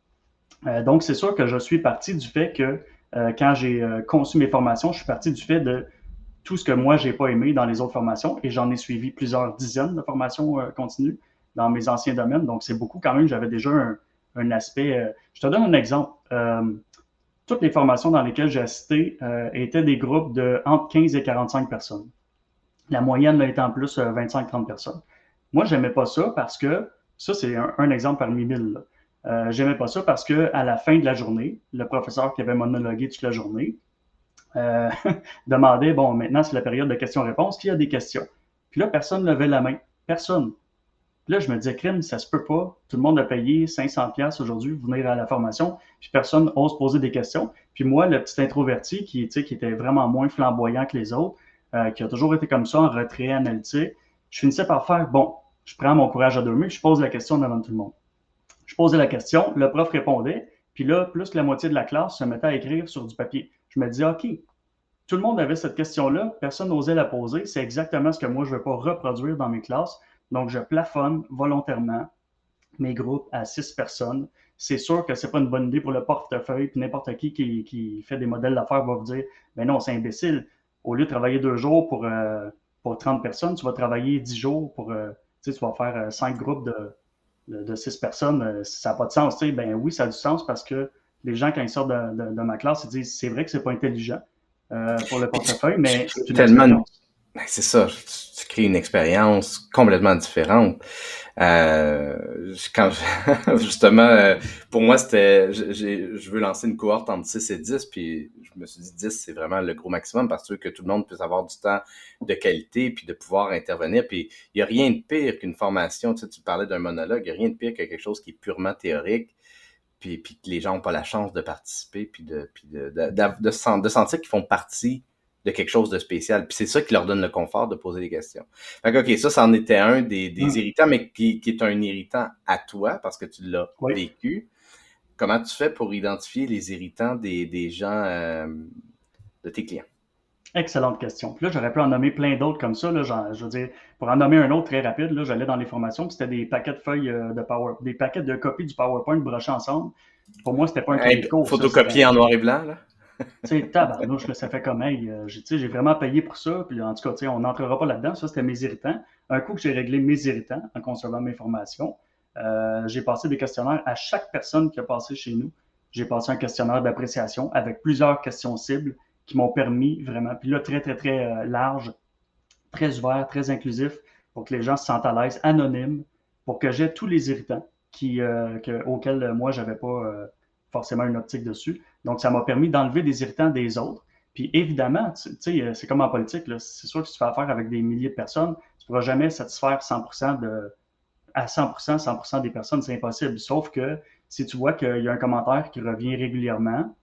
Euh, donc, c'est sûr que je suis parti du fait que euh, quand j'ai euh, conçu mes formations, je suis parti du fait de tout ce que moi, j'ai pas aimé dans les autres formations, et j'en ai suivi plusieurs dizaines de formations continues dans mes anciens domaines. Donc, c'est beaucoup quand même, j'avais déjà un, aspect. Euh, je te donne un exemple. Euh, toutes les formations dans lesquelles j'ai assisté euh, étaient des groupes de entre 15 et 45 personnes. La moyenne était en plus 25-30 personnes. Moi, j'aimais pas ça parce que, ça c'est un, exemple parmi mille. J'aimais pas ça parce que à la fin de la journée, le professeur qui avait monologué toute la journée [laughs] demandait, bon, maintenant c'est la période de questions-réponses, qui a des questions? Puis là, personne ne levait la main. Personne là, je me disais, crime, ça se peut pas. Tout le monde a payé 500$ aujourd'hui pour venir à la formation, puis personne n'ose poser des questions. Puis moi, le petit introverti qui, était vraiment moins flamboyant que les autres, euh, qui a toujours été comme ça, en retrait analytique, je finissais par faire, bon, je prends mon courage à deux mains, je pose la question devant tout le monde. Je posais la question, le prof répondait, puis là, plus que la moitié de la classe se mettait à écrire sur du papier. Je me disais, OK, tout le monde avait cette question-là, personne n'osait la poser, c'est exactement ce que moi, je ne veux pas reproduire dans mes classes. Donc, je plafonne volontairement mes groupes à six personnes. C'est sûr que ce n'est pas une bonne idée pour le portefeuille, puis n'importe qui, qui, fait des modèles d'affaires va vous dire, ben non, c'est imbécile. Au lieu de travailler deux jours pour, euh, pour 30 personnes, tu vas travailler dix jours pour, euh, tu, sais, tu vas faire euh, cinq groupes de, de, six personnes. ça n'a pas de sens. Tu sais, ben oui, ça a du sens parce que les gens, quand ils sortent de, ma classe, ils disent, c'est vrai que c'est pas intelligent pour le portefeuille, mais c'est tellement ben, c'est ça, tu, crées une expérience complètement différente. Euh, quand [laughs] justement, euh, pour moi, c'était, je veux lancer une cohorte entre 6 et 10, puis je me suis dit 10, c'est vraiment le gros maximum parce que tout le monde puisse avoir du temps de qualité, puis de pouvoir intervenir. Puis il n'y a rien de pire qu'une formation, tu sais, tu parlais d'un monologue, il n'y a rien de pire que quelque chose qui est purement théorique, puis, puis que les gens n'ont pas la chance de participer, puis de, puis de, de, de sentir qu'ils font partie de quelque chose de spécial. Puis c'est ça qui leur donne le confort de poser des questions. Fait que, OK, ça, c'en était un des, des hmm. irritants, mais qui, est un irritant à toi parce que tu l'as vécu. Comment tu fais pour identifier les irritants des, des gens, euh, de tes clients? Excellente question. Puis là, j'aurais pu en nommer plein d'autres comme ça. Là, genre, je veux dire, pour en nommer un autre très rapide, là, j'allais dans les formations, puis c'était des paquets de feuilles euh, de Power, des paquets de copies du PowerPoint brochés ensemble. Pour moi, c'était pas un hey, Photocopié en noir et blanc, là? Tu sais, tabarnouche, ça fait comme, hey, euh, j'ai vraiment payé pour ça, puis en tout cas, on n'entrera pas là-dedans. Ça, c'était mes irritants. Un coup que j'ai réglé mes irritants en conservant mes formations, euh, j'ai passé des questionnaires à chaque personne qui a passé chez nous. J'ai passé un questionnaire d'appréciation avec plusieurs questions cibles qui m'ont permis vraiment, puis là, très, très, très euh, large, très ouvert, très inclusif, pour que les gens se sentent à l'aise, anonymes, pour que j'ai tous les irritants que, auxquels moi, j'avais pas forcément une optique dessus. Donc, ça m'a permis d'enlever des irritants des autres. Puis évidemment, tu sais, euh, c'est comme en politique, c'est sûr que si tu fais affaire avec des milliers de personnes, tu ne pourras jamais satisfaire 100% de, à 100%, 100% des personnes, c'est impossible. Sauf que si tu vois qu'il y a un commentaire qui revient régulièrement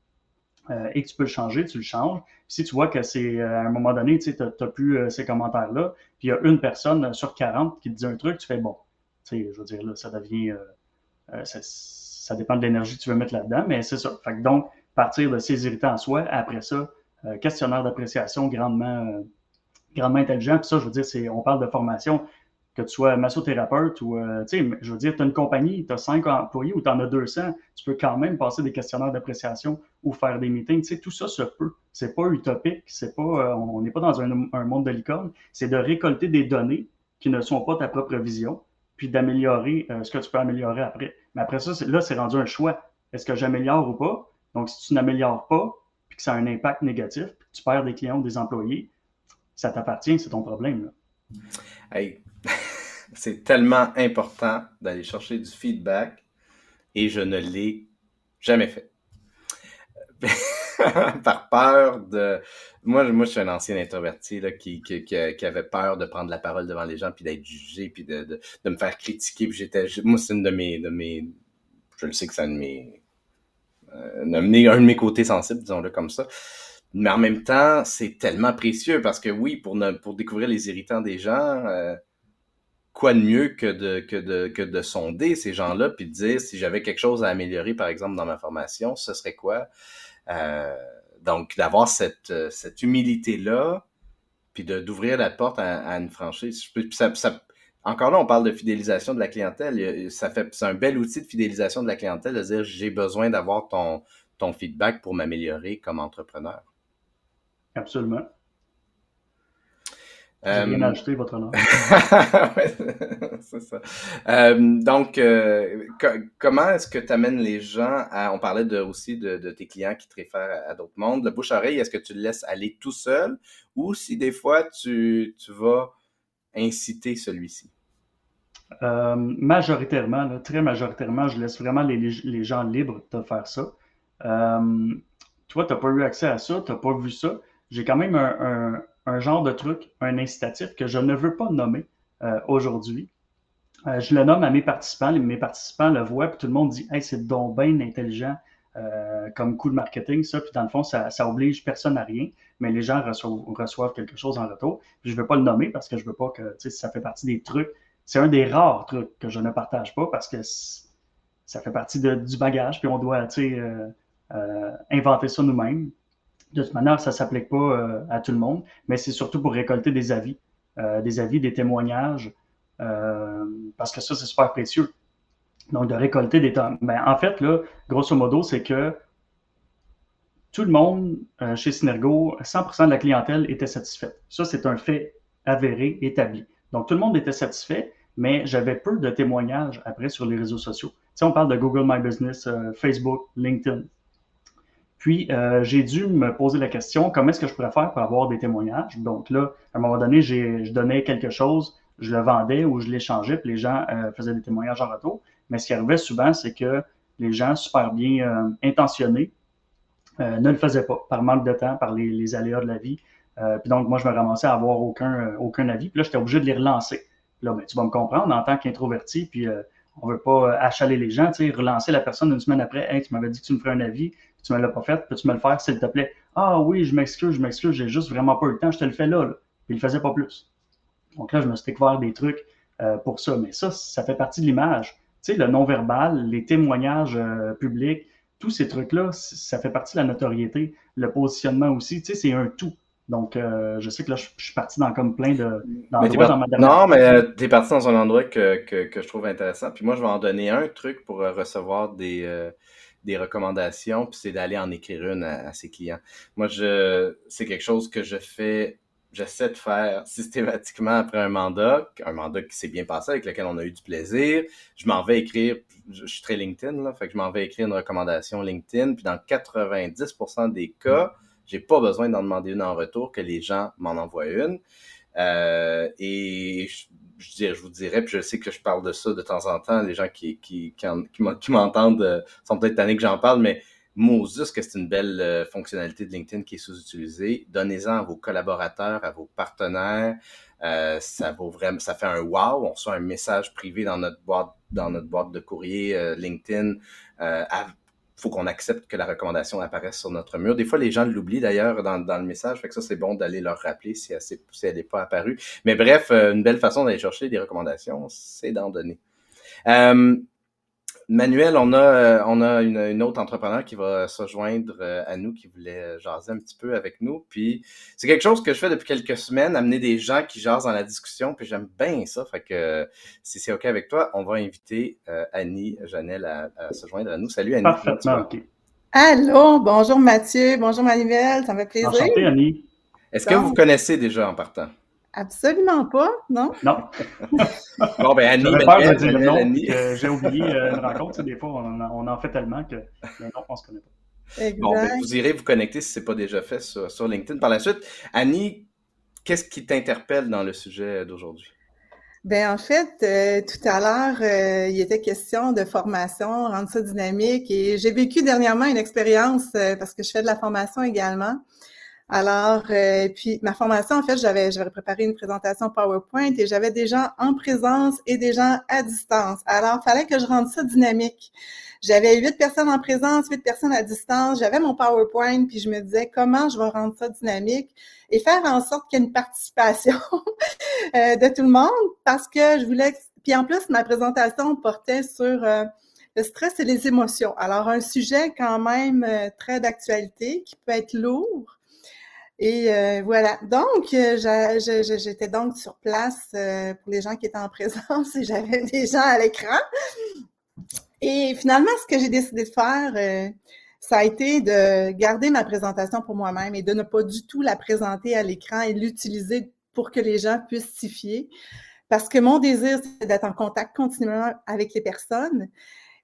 euh, et que tu peux le changer, tu le changes. si tu vois que c'est euh, à un moment donné, tu n'as plus ces commentaires-là, puis il y a une personne sur 40 qui te dit un truc, tu fais bon. Tu sais, je veux dire, là, ça devient ça dépend de l'énergie que tu veux mettre là-dedans, mais c'est ça. Fait donc, partir de ces irritants en soi, après ça, euh, questionnaire d'appréciation grandement, euh, grandement intelligent. Puis ça, je veux dire, on parle de formation, que tu sois massothérapeute ou, euh, tu sais, je veux dire, tu as une compagnie, tu as cinq employés ou tu en as 200, tu peux quand même passer des questionnaires d'appréciation ou faire des meetings. Tu sais, tout ça se peut. C'est pas utopique, c'est pas, on n'est pas dans un, un monde de licorne. C'est de récolter des données qui ne sont pas ta propre vision, puis d'améliorer ce que tu peux améliorer après. Mais après ça, là, c'est rendu un choix. Est-ce que j'améliore ou pas? Donc, si tu n'améliores pas, puis que ça a un impact négatif, puis que tu perds des clients ou des employés, ça t'appartient, c'est ton problème. Hey. [laughs] c'est tellement important d'aller chercher du feedback et je ne l'ai jamais fait. [laughs] Par peur de. Moi, moi, je suis un ancien introverti là, qui, qui, avait peur de prendre la parole devant les gens, puis d'être jugé, puis de, de, me faire critiquer. J'étais. Moi, c'est une de mes, de mes. Je le sais que c'est un de mes euh, un de mes côtés sensibles, disons-le comme ça. Mais en même temps, c'est tellement précieux parce que oui, pour, pour découvrir les irritants des gens, euh, quoi de mieux que de, que de, que de sonder ces gens-là puis de dire si j'avais quelque chose à améliorer, par exemple, dans ma formation, ce serait quoi? Euh, donc, d'avoir cette, cette humilité-là, puis d'ouvrir la porte à, une franchise. Encore là, on parle de fidélisation de la clientèle. Ça fait, c'est un bel outil de fidélisation de la clientèle de dire j'ai besoin d'avoir ton, ton feedback pour m'améliorer comme entrepreneur. Absolument. J'ai bien euh, votre honneur. [laughs] c'est ça. Euh, donc, euh, comment est-ce que tu amènes les gens à. On parlait de, aussi de, tes clients qui te réfèrent à, d'autres mondes. Le bouche-oreille, est-ce que tu le laisses aller tout seul ou si des fois tu, tu vas inciter celui-ci? Euh, majoritairement, très majoritairement, je laisse vraiment les, gens libres de faire ça. Euh, toi, tu n'as pas eu accès à ça, tu n'as pas vu ça. J'ai quand même un, genre de truc, un incitatif que je ne veux pas nommer euh, aujourd'hui. je le nomme à mes participants, mes participants le voient, puis tout le monde dit Hey, c'est donc bien intelligent comme coup de marketing, ça. Puis dans le fond, ça, oblige personne à rien, mais les gens reçoivent, quelque chose en retour. Puis je ne veux pas le nommer parce que je ne veux pas que ça fait partie des trucs. C'est un des rares trucs que je ne partage pas parce que ça fait partie du bagage, puis on doit euh, euh, inventer ça nous-mêmes. De toute manière, ça ne s'applique pas à tout le monde, mais c'est surtout pour récolter des avis, des avis, des témoignages, parce que ça, c'est super précieux. Donc, de récolter des temps. Ben, en fait, là, grosso modo, c'est que tout le monde euh, chez Synergo, 100% de la clientèle était satisfaite. Ça, c'est un fait avéré, établi. Donc, tout le monde était satisfait, mais j'avais peu de témoignages après sur les réseaux sociaux. Si on parle de Google My Business, euh, Facebook, LinkedIn. Puis, euh, j'ai dû me poser la question, comment est-ce que je pourrais faire pour avoir des témoignages? Donc là, à un moment donné, je donnais quelque chose, je le vendais ou je l'échangeais, puis les gens faisaient des témoignages en retour. Mais ce qui arrivait souvent, c'est que les gens super bien euh, intentionnés euh, ne le faisaient pas par manque de temps, par les, aléas de la vie. Euh, puis donc, moi, je me ramassais à avoir aucun, aucun avis. Puis là, j'étais obligé de les relancer. Là, ben, tu vas me comprendre en tant qu'introverti, puis on ne veut pas achaler les gens, tu sais, relancer la personne une semaine après. Hey, tu m'avais dit que tu me ferais un avis, tu ne me l'as pas fait, peux-tu me le faire, s'il te plaît? Ah oui, je m'excuse, je m'excuse, j'ai juste vraiment pas eu le temps, je te le fais là. là. Puis il ne faisait pas plus. Donc là, je me suis découvert des trucs pour ça. Mais ça, ça fait partie de l'image sais, le non-verbal, les témoignages euh, publics, tous ces trucs-là, ça fait partie de la notoriété. Le positionnement aussi, tu sais, c'est un tout. Donc, euh, je sais que là, je, suis parti dans comme plein d'endroits dans ma dernière Non, mais euh, tu es parti dans un endroit que, que, je trouve intéressant. Puis moi, je vais en donner un truc pour recevoir des, des recommandations, puis c'est d'aller en écrire une à, à, ses clients. Moi, je c'est quelque chose que je fais j'essaie de faire systématiquement après un mandat, un mandat qui s'est bien passé, avec lequel on a eu du plaisir. Je m'en vais écrire, je, suis très LinkedIn, là, fait que je m'en vais écrire une recommandation LinkedIn, puis dans 90% des cas, j'ai pas besoin d'en demander une en retour, que les gens m'en envoient une. Euh, et je, je, je, vous dirais, puis je sais que je parle de ça de temps en temps, les gens qui, qui, qui, m'entendent euh, sont peut-être tannés que j'en parle, mais Moses, que c'est une belle euh, fonctionnalité de LinkedIn qui est sous-utilisée. Donnez-en à vos collaborateurs, à vos partenaires. Euh, ça vaut vraiment, ça fait un wow. On reçoit un message privé dans notre boîte, dans notre boîte de courrier euh, LinkedIn. Il faut qu'on accepte que la recommandation apparaisse sur notre mur. Des fois, les gens l'oublient d'ailleurs dans, le message, fait que ça, c'est bon d'aller leur rappeler si elle n'est pas apparue. Mais bref, une belle façon d'aller chercher des recommandations, c'est d'en donner. Manuel, on a, euh, on a une, autre entrepreneur qui va se joindre euh, à nous, qui voulait jaser un petit peu avec nous. Puis c'est quelque chose que je fais depuis quelques semaines, amener des gens qui jasent dans la discussion. Puis j'aime bien ça. Fait que si c'est OK avec toi, on va inviter euh, Annie Janelle à, se joindre à nous. Salut Annie. Parfaitement OK. Allô, bonjour Mathieu, bonjour Manuel, ça me fait plaisir. Enchanté Annie. Est-ce que vous connaissez déjà en partant? Absolument pas, non? Non. [laughs] bon, ben Annie, peur de dire non, j'ai oublié euh, une rencontre. Des fois, on en, fait tellement que non, on ne se connaît pas. Bon, ben, vous irez vous connecter si ce n'est pas déjà fait sur, sur, LinkedIn par la suite. Annie, qu'est-ce qui t'interpelle dans le sujet d'aujourd'hui? Ben en fait, euh, tout à l'heure, euh, il était question de formation, rendre ça dynamique. Et j'ai vécu dernièrement une expérience parce que je fais de la formation également. Alors, euh, puis ma formation, en fait, j'avais j'avais préparé une présentation PowerPoint et j'avais des gens en présence et des gens à distance. Alors, il fallait que je rende ça dynamique. J'avais huit personnes en présence, huit personnes à distance. J'avais mon PowerPoint, puis je me disais comment je vais rendre ça dynamique et faire en sorte qu'il y ait une participation [laughs] euh, de tout le monde? Parce que je voulais. Puis en plus, ma présentation portait sur euh, le stress et les émotions. Alors, un sujet quand même très d'actualité qui peut être lourd et euh, voilà. Donc, euh, j'étais donc sur place euh, pour les gens qui étaient en [laughs] présence et j'avais des gens à l'écran. Et finalement, ce que j'ai décidé de faire, ça a été de garder ma présentation pour moi-même et de ne pas du tout la présenter à l'écran et l'utiliser pour que les gens puissent s'y fier. Parce que mon désir, c'est d'être en contact continuellement avec les personnes.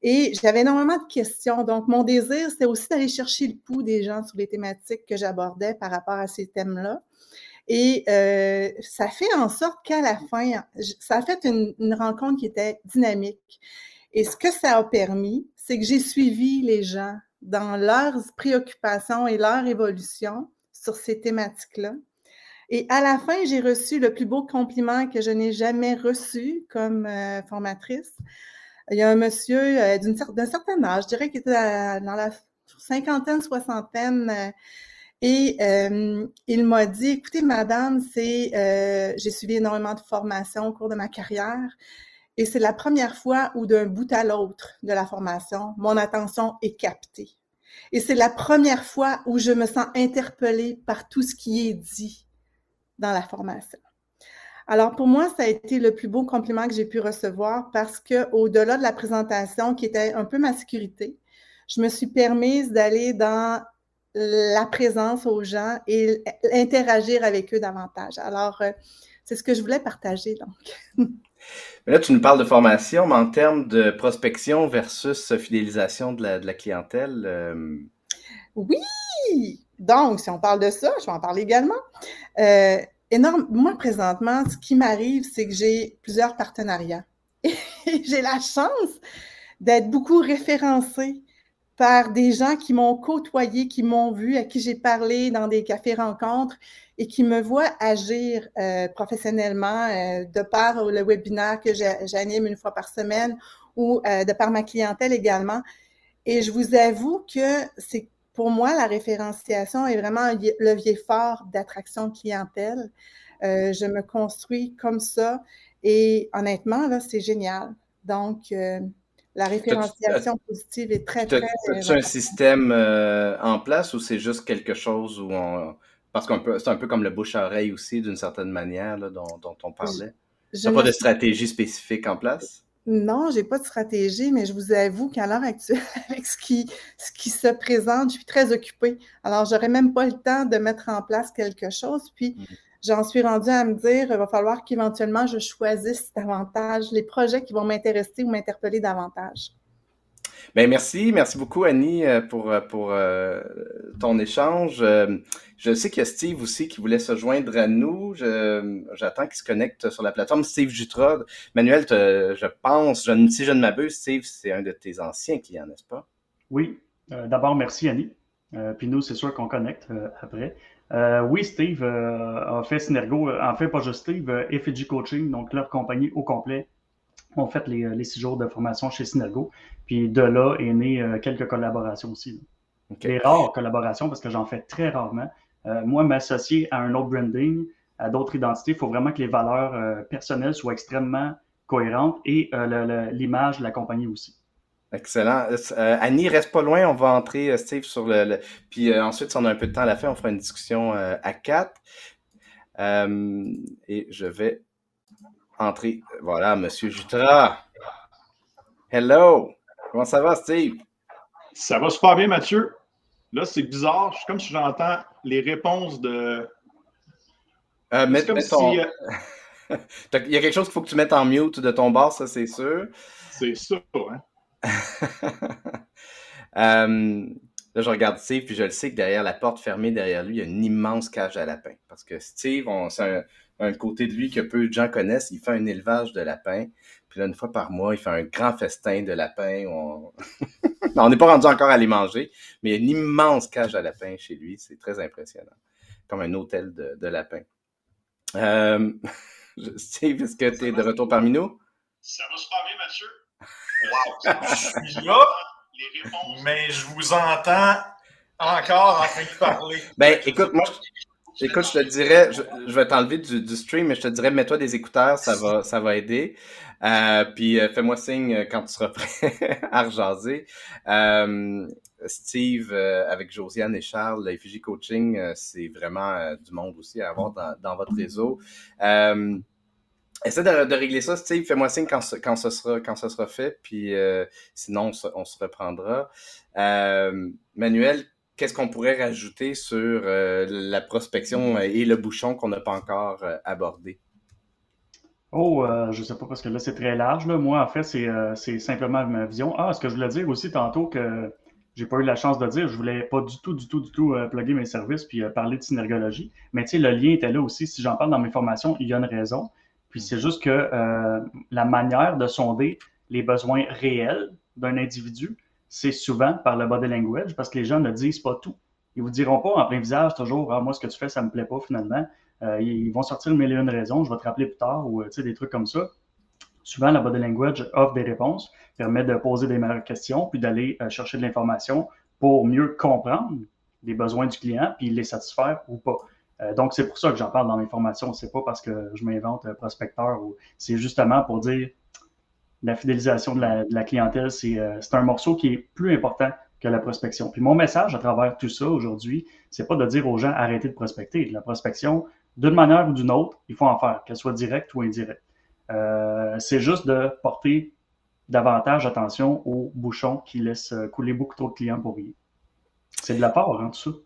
Et j'avais énormément de questions. Donc, mon désir, c'était aussi d'aller chercher le pouls des gens sur les thématiques que j'abordais par rapport à ces thèmes-là. Et euh, ça fait en sorte qu'à la fin, ça a fait une, rencontre qui était dynamique. Et ce que ça a permis, c'est que j'ai suivi les gens dans leurs préoccupations et leur évolution sur ces thématiques-là. Et à la fin, j'ai reçu le plus beau compliment que je n'ai jamais reçu comme euh, formatrice. Il y a un monsieur euh, d'un certain âge, je dirais qu'il était dans la cinquantaine, soixantaine, euh, et il m'a dit, écoutez, madame, c'est, j'ai suivi énormément de formations au cours de ma carrière, et c'est la première fois où d'un bout à l'autre de la formation, mon attention est captée. Et c'est la première fois où je me sens interpellée par tout ce qui est dit dans la formation. Alors pour moi, ça a été le plus beau compliment que j'ai pu recevoir parce que au-delà de la présentation qui était un peu ma sécurité, je me suis permise d'aller dans la présence aux gens et interagir avec eux davantage. Alors, euh, c'est ce que je voulais partager donc. [laughs] là, tu nous parles de formation, mais en termes de prospection versus fidélisation de la, clientèle. Euh, oui! Donc, si on parle de ça, je vais en parler également. Euh, énorme. Moi, présentement, ce qui m'arrive, c'est que j'ai plusieurs partenariats. [laughs] Et j'ai la chance d'être beaucoup référencée par des gens qui m'ont côtoyé, qui m'ont vu, à qui j'ai parlé dans des cafés-rencontres et qui me voient agir euh, professionnellement euh, de par le webinaire que j'anime une fois par semaine ou euh, de par ma clientèle également. Et je vous avoue que c'est pour moi, la référenciation est vraiment un levier fort d'attraction de clientèle. je me construis comme ça et honnêtement, là, c'est génial. Donc, la référenciation positive est très, très. As-tu un système euh, en place ou c'est juste quelque chose où on. Parce que c'est un peu comme le bouche-oreille aussi, d'une certaine manière, là, dont, on parlait. Tu n'as pas de stratégie spécifique en place? Non, j'ai pas de stratégie, mais je vous avoue qu'à l'heure actuelle, [laughs] avec ce qui, ce qui se présente, je suis très occupée. Alors, j'aurais même pas le temps de mettre en place quelque chose. Puis, mmh j'en suis rendue à me dire, il va falloir qu'éventuellement je choisisse davantage les projets qui vont m'intéresser ou m'interpeller davantage. Bien, merci. Merci beaucoup, Annie, euh, pour, euh, pour euh, ton échange. je sais qu'il y a Steve aussi qui voulait se joindre à nous. J'attends qu'il se connecte sur la plateforme. Steve Jutra. Manuel, je pense, je, si je ne m'abuse, Steve, c'est un de tes anciens clients, n'est-ce pas? Oui. D'abord, merci, Annie. puis nous, c'est sûr qu'on connecte après. Oui, Steve a fait Synergo, en fait, pas juste Steve, FG Coaching, donc leur compagnie au complet, ont fait les, six jours de formation chez Synergo. Puis de là est né quelques collaborations aussi. Des rares collaborations, parce que j'en fais très rarement. moi, m'associer à un autre branding, à d'autres identités, il faut vraiment que les valeurs personnelles soient extrêmement cohérentes et l'image de la compagnie aussi. Excellent. Euh, Annie, reste pas loin. On va entrer, euh, Steve, sur le. Puis euh, ensuite, si on a un peu de temps à la fin, on fera une discussion à quatre. et je vais entrer. Voilà, Monsieur Jutra. Hello. Comment ça va, Steve? Ça va super bien, Mathieu. Là, c'est bizarre. C'est comme si j'entends les réponses de. mais, comme si, [laughs] Il y a quelque chose qu'il faut que tu mettes en mute de ton bar, ça, c'est sûr. C'est ça, hein? [laughs] Euh, là, je regarde Steve, puis je le sais que derrière la porte fermée, derrière lui, il y a une immense cage à lapins. Parce que Steve, c'est un, côté de lui que peu de gens connaissent. Il fait un élevage de lapins. Puis là, une fois par mois, il fait un grand festin de lapins. On [laughs] n'est pas rendu encore à les manger, mais il y a une immense cage à lapins chez lui. C'est très impressionnant. Comme un hôtel de, lapins. Euh, [laughs] Steve, est-ce que tu es de retour parmi nous? Ça va super bien, Mathieu. Je suis là, mais je vous entends encore en train de parler. Ben, écoute, moi, écoute, je te dirais, je, vais t'enlever du, stream, mais je te dirais, mets-toi des écouteurs, ça va, ça va aider. Euh, puis euh, fais-moi signe quand tu seras [laughs] prêt à rejaser. Euh, Steve, avec Josiane et Charles, la Coaching, c'est vraiment du monde aussi à avoir dans, dans votre réseau. Essaie de, régler ça, Steve. Fais-moi signe quand, quand, ce sera, quand ce sera fait, puis euh, sinon, on se, reprendra. Euh, Manuel, qu'est-ce qu'on pourrait rajouter sur euh, la prospection et le bouchon qu'on n'a pas encore abordé? Oh, je ne sais pas parce que là, c'est très large. Moi, en fait, c'est simplement ma vision. Ah, ce que je voulais dire aussi tantôt que j'ai pas eu la chance de dire, je voulais pas du tout, du tout, du tout plugger mes services puis parler de synergologie. Mais tu sais, le lien était là aussi. Si j'en parle dans mes formations, il y a une raison. Puis c'est juste que euh, la manière de sonder les besoins réels d'un individu, c'est souvent par le body language parce que les gens ne disent pas tout. Ils vous diront pas en plein visage toujours Ah, moi, ce que tu fais, ça me plaît pas finalement. ils vont sortir mille et une raisons, je vais te rappeler plus tard, ou des trucs comme ça. Souvent, la body language offre des réponses, permet de poser des meilleures questions, puis d'aller chercher de l'information pour mieux comprendre les besoins du client, puis les satisfaire ou pas. Euh, donc, c'est pour ça que j'en parle dans mes formations. C'est pas parce que je m'invente prospecteur ou c'est justement pour dire la fidélisation de la, clientèle, euh, c'est un morceau qui est plus important que la prospection. Puis mon message à travers tout ça aujourd'hui, c'est pas de dire aux gens arrêtez de prospecter. La prospection, d'une manière ou d'une autre, il faut en faire, qu'elle soit directe ou indirecte. Euh, c'est juste de porter davantage attention aux bouchons qui laissent couler beaucoup trop de clients pour rien. C'est de la part, hein, tout ça.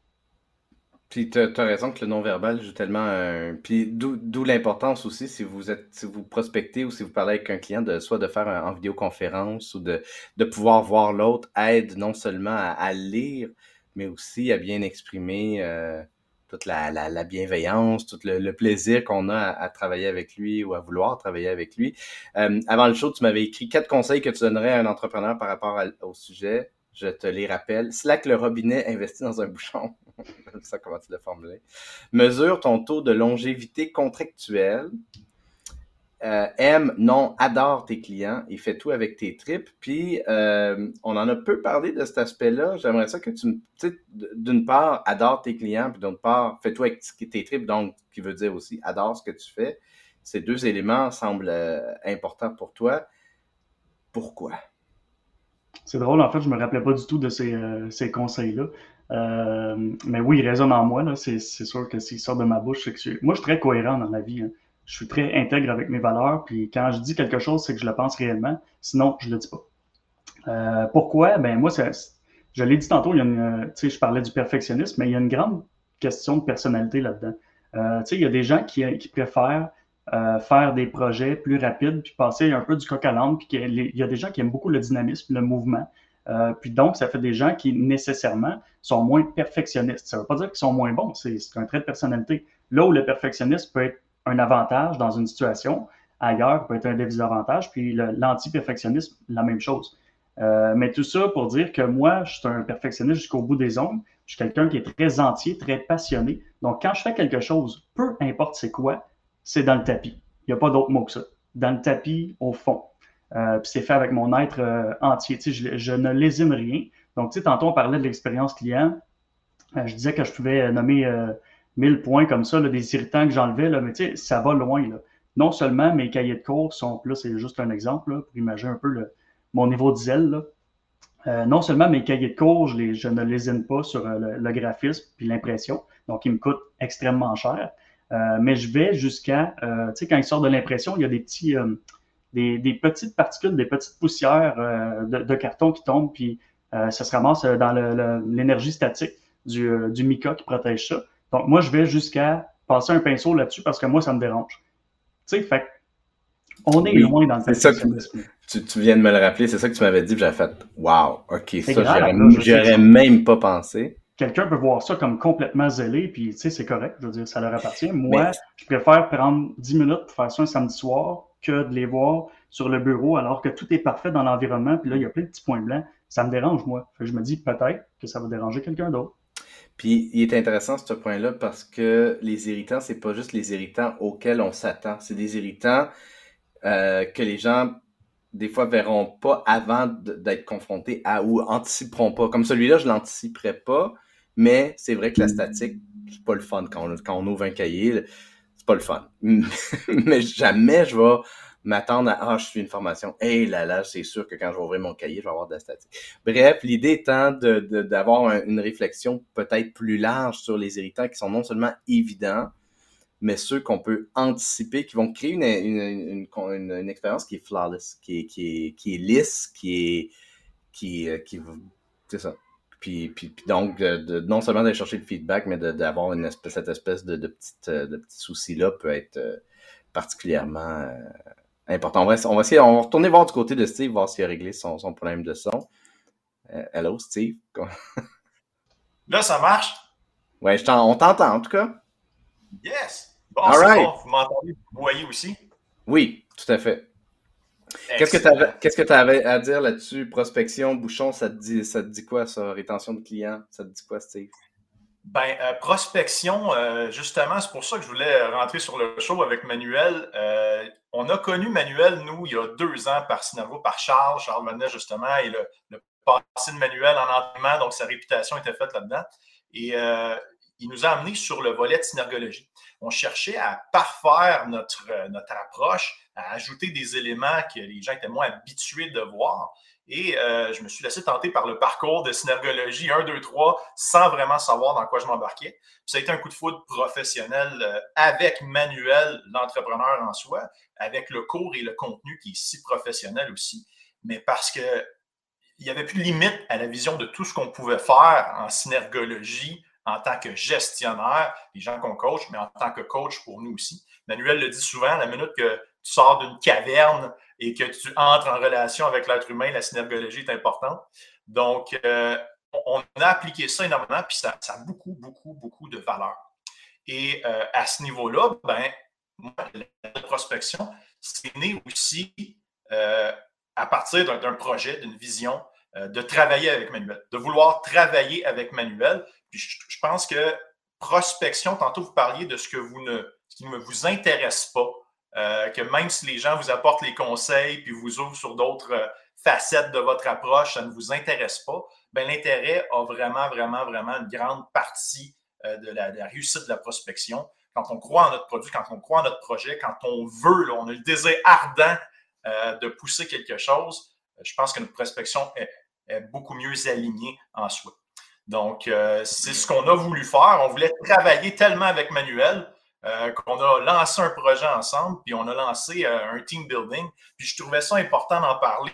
Puis tu as, raison que le non-verbal joue tellement un. Puis d'où l'importance aussi, si vous êtes si vous prospectez ou si vous parlez avec un client, de soit de faire en vidéoconférence ou de, de pouvoir voir l'autre aide non seulement à, lire, mais aussi à bien exprimer euh, toute la, la, bienveillance, tout le, plaisir qu'on a à, travailler avec lui ou à vouloir travailler avec lui. Euh, avant le show, tu m'avais écrit quatre conseils que tu donnerais à un entrepreneur par rapport au sujet. Je te les rappelle. Slack le robinet investi dans un bouchon. [laughs] Sais comment tu l'as formulé? Mesure ton taux de longévité contractuelle. Euh, aime, non, adore tes clients et fais tout avec tes tripes. Puis, euh, on en a peu parlé de cet aspect-là. J'aimerais ça que tu, tu d'une part, adore tes clients, puis d'autre part, fais tout avec tes tripes, donc, qui veut dire aussi, adore ce que tu fais. Ces deux éléments semblent euh, importants pour toi. Pourquoi? C'est drôle, en fait, je me rappelais pas du tout de ces, euh, conseils-là. Euh, mais oui, il résonne en moi. C'est, sûr que s'il sort de ma bouche, c'est que moi, je suis très cohérent dans la vie. Hein. Je suis très intègre avec mes valeurs. Puis quand je dis quelque chose, c'est que je le pense réellement. Sinon, je le dis pas. Euh, pourquoi? Ben moi, je l'ai dit tantôt, il y a une, je parlais du perfectionnisme, mais il y a une grande question de personnalité là-dedans. il y a des gens qui, préfèrent euh, faire des projets plus rapides, puis passer un peu du coq à l'âne. Puis il y a des gens qui aiment beaucoup le dynamisme, le mouvement. Euh, puis donc, ça fait des gens qui nécessairement sont moins perfectionnistes. Ça ne veut pas dire qu'ils sont moins bons, c'est un trait de personnalité. Là où le perfectionnisme peut être un avantage dans une situation, ailleurs peut être un désavantage, puis l'anti-perfectionnisme, la même chose. Euh, mais tout ça pour dire que moi, je suis un perfectionniste jusqu'au bout des ongles. Je suis quelqu'un qui est très entier, très passionné. Donc, quand je fais quelque chose, peu importe c'est quoi, c'est dans le tapis. Il n'y a pas d'autre mot que ça. Dans le tapis, au fond. Euh, puis c'est fait avec mon être euh, entier. Je, je, ne lésine rien. Donc, tu sais, tantôt, on parlait de l'expérience client. Euh, je disais que je pouvais nommer 1000 points comme ça, des irritants que j'enlevais, mais tu sais, ça va loin. Là. Non seulement mes cahiers de cours sont, là, c'est juste un exemple pour imaginer un peu mon niveau de zèle. non seulement mes cahiers de cours, je, je ne lésine pas sur le, le graphisme puis l'impression, donc ils me coûtent extrêmement cher. Euh, mais je vais jusqu'à, euh, tu sais, quand il sort de l'impression, il y a des petits, euh, des, petites particules, des petites poussières de, carton qui tombent, puis ça se ramasse dans l'énergie statique du, du mica qui protège ça. Donc, moi, je vais jusqu'à passer un pinceau là-dessus parce que moi, ça me dérange. Tu sais, fait on est loin dans le perfectionnisme. Tu, tu, viens de me le rappeler, c'est ça que tu m'avais dit, j'avais fait Wow, ok, ça, j'aurais même pas pensé quelqu'un peut voir ça comme complètement zélé, puis tu sais, c'est correct, je veux dire, ça leur appartient. Moi, je préfère prendre 10 minutes pour faire ça un samedi soir que de les voir sur le bureau alors que tout est parfait dans l'environnement, puis là, il y a plein de petits points blancs. Ça me dérange, moi. je me dis peut-être que ça va déranger quelqu'un d'autre. Puis il est intéressant ce point-là parce que les irritants, c'est pas juste les irritants auxquels on s'attend. C'est des irritants euh, que les gens des fois verront pas avant d'être confrontés à ou anticiperont pas. Comme celui-là, je l'anticiperai pas, mais c'est vrai que la statique, c'est pas le fun quand on, ouvre un cahier. Pas le fun. [laughs] mais jamais je vais m'attendre à Ah, je suis une formation. Hé là là, c'est sûr que quand je vais ouvrir mon cahier, je vais avoir de la statique. Bref, l'idée étant d'avoir une réflexion peut-être plus large sur les irritants qui sont non seulement évidents, mais ceux qu'on peut anticiper, qui vont créer une, une, expérience qui est flawless, qui est, qui qui est lisse, qui est. qui, euh, qui c'est ça, puis, puis, donc, de, non seulement d'aller chercher le feedback, mais d'avoir une espèce, cette espèce de, de, petite, euh, de petit souci-là peut être euh, particulièrement euh, important. On va, on va, essayer, on va retourner voir du côté de Steve, voir s'il a réglé son, son problème de son. hello, Steve. [laughs] Là, ça marche? Ouais, on t'entend en tout cas. Yes! Bon, c'est bon, vous m'entendez, vous voyez aussi? Oui, tout à fait. Qu'est-ce que tu avais, à dire là-dessus? Prospection, bouchon, ça te dit, ça te dit quoi, ça? Rétention de clients, ça te dit quoi, Steve? Ben, euh, prospection, euh, justement, c'est pour ça que je voulais rentrer sur le show avec Manuel. Euh, on a connu Manuel, nous, il y a deux ans par Synergo, par Charles. Charles Manet, justement, et le, passé de Manuel en entraînement, donc sa réputation était faite là-dedans. Et il nous a amené sur le volet de synergologie. On cherchait à parfaire notre, notre approche, à ajouter des éléments que les gens étaient moins habitués de voir. Et euh, je me suis laissé tenter par le parcours de synergologie 1, 2, 3 sans vraiment savoir dans quoi je m'embarquais. Ça a été un coup de foudre professionnel euh, avec Manuel, l'entrepreneur en soi, avec le cours et le contenu qui est si professionnel aussi, mais parce que il n'y avait plus de limite à la vision de tout ce qu'on pouvait faire en synergologie en tant que gestionnaire, les gens qu'on coach, mais en tant que coach pour nous aussi. Manuel le dit souvent, la minute que tu sors d'une caverne et que tu entres en relation avec l'être humain, la synergologie est importante. Donc, euh, on a appliqué ça énormément, puis ça, a beaucoup, beaucoup, beaucoup de valeur. Et euh, à ce niveau-là, ben, la prospection, c'est né aussi euh, à partir d'un projet, d'une vision, de travailler avec Manuel, de vouloir travailler avec Manuel. Puis je, pense que prospection, tantôt vous parliez de ce que vous ne, qui ne vous intéresse pas, euh, que même si les gens vous apportent les conseils puis vous ouvrent sur d'autres euh, facettes de votre approche, ça ne vous intéresse pas, ben, l'intérêt a vraiment, vraiment, vraiment une grande partie euh, de, la, réussite de la prospection. Quand on croit en notre produit, quand on croit en notre projet, quand on veut, on a le désir ardent de pousser quelque chose, je pense que notre prospection est, est beaucoup mieux alignée en soi. Donc, c'est ce qu'on a voulu faire. On voulait travailler tellement avec Manuel euh, qu'on a lancé un projet ensemble, puis on a lancé euh, un team building. Puis je trouvais ça important d'en parler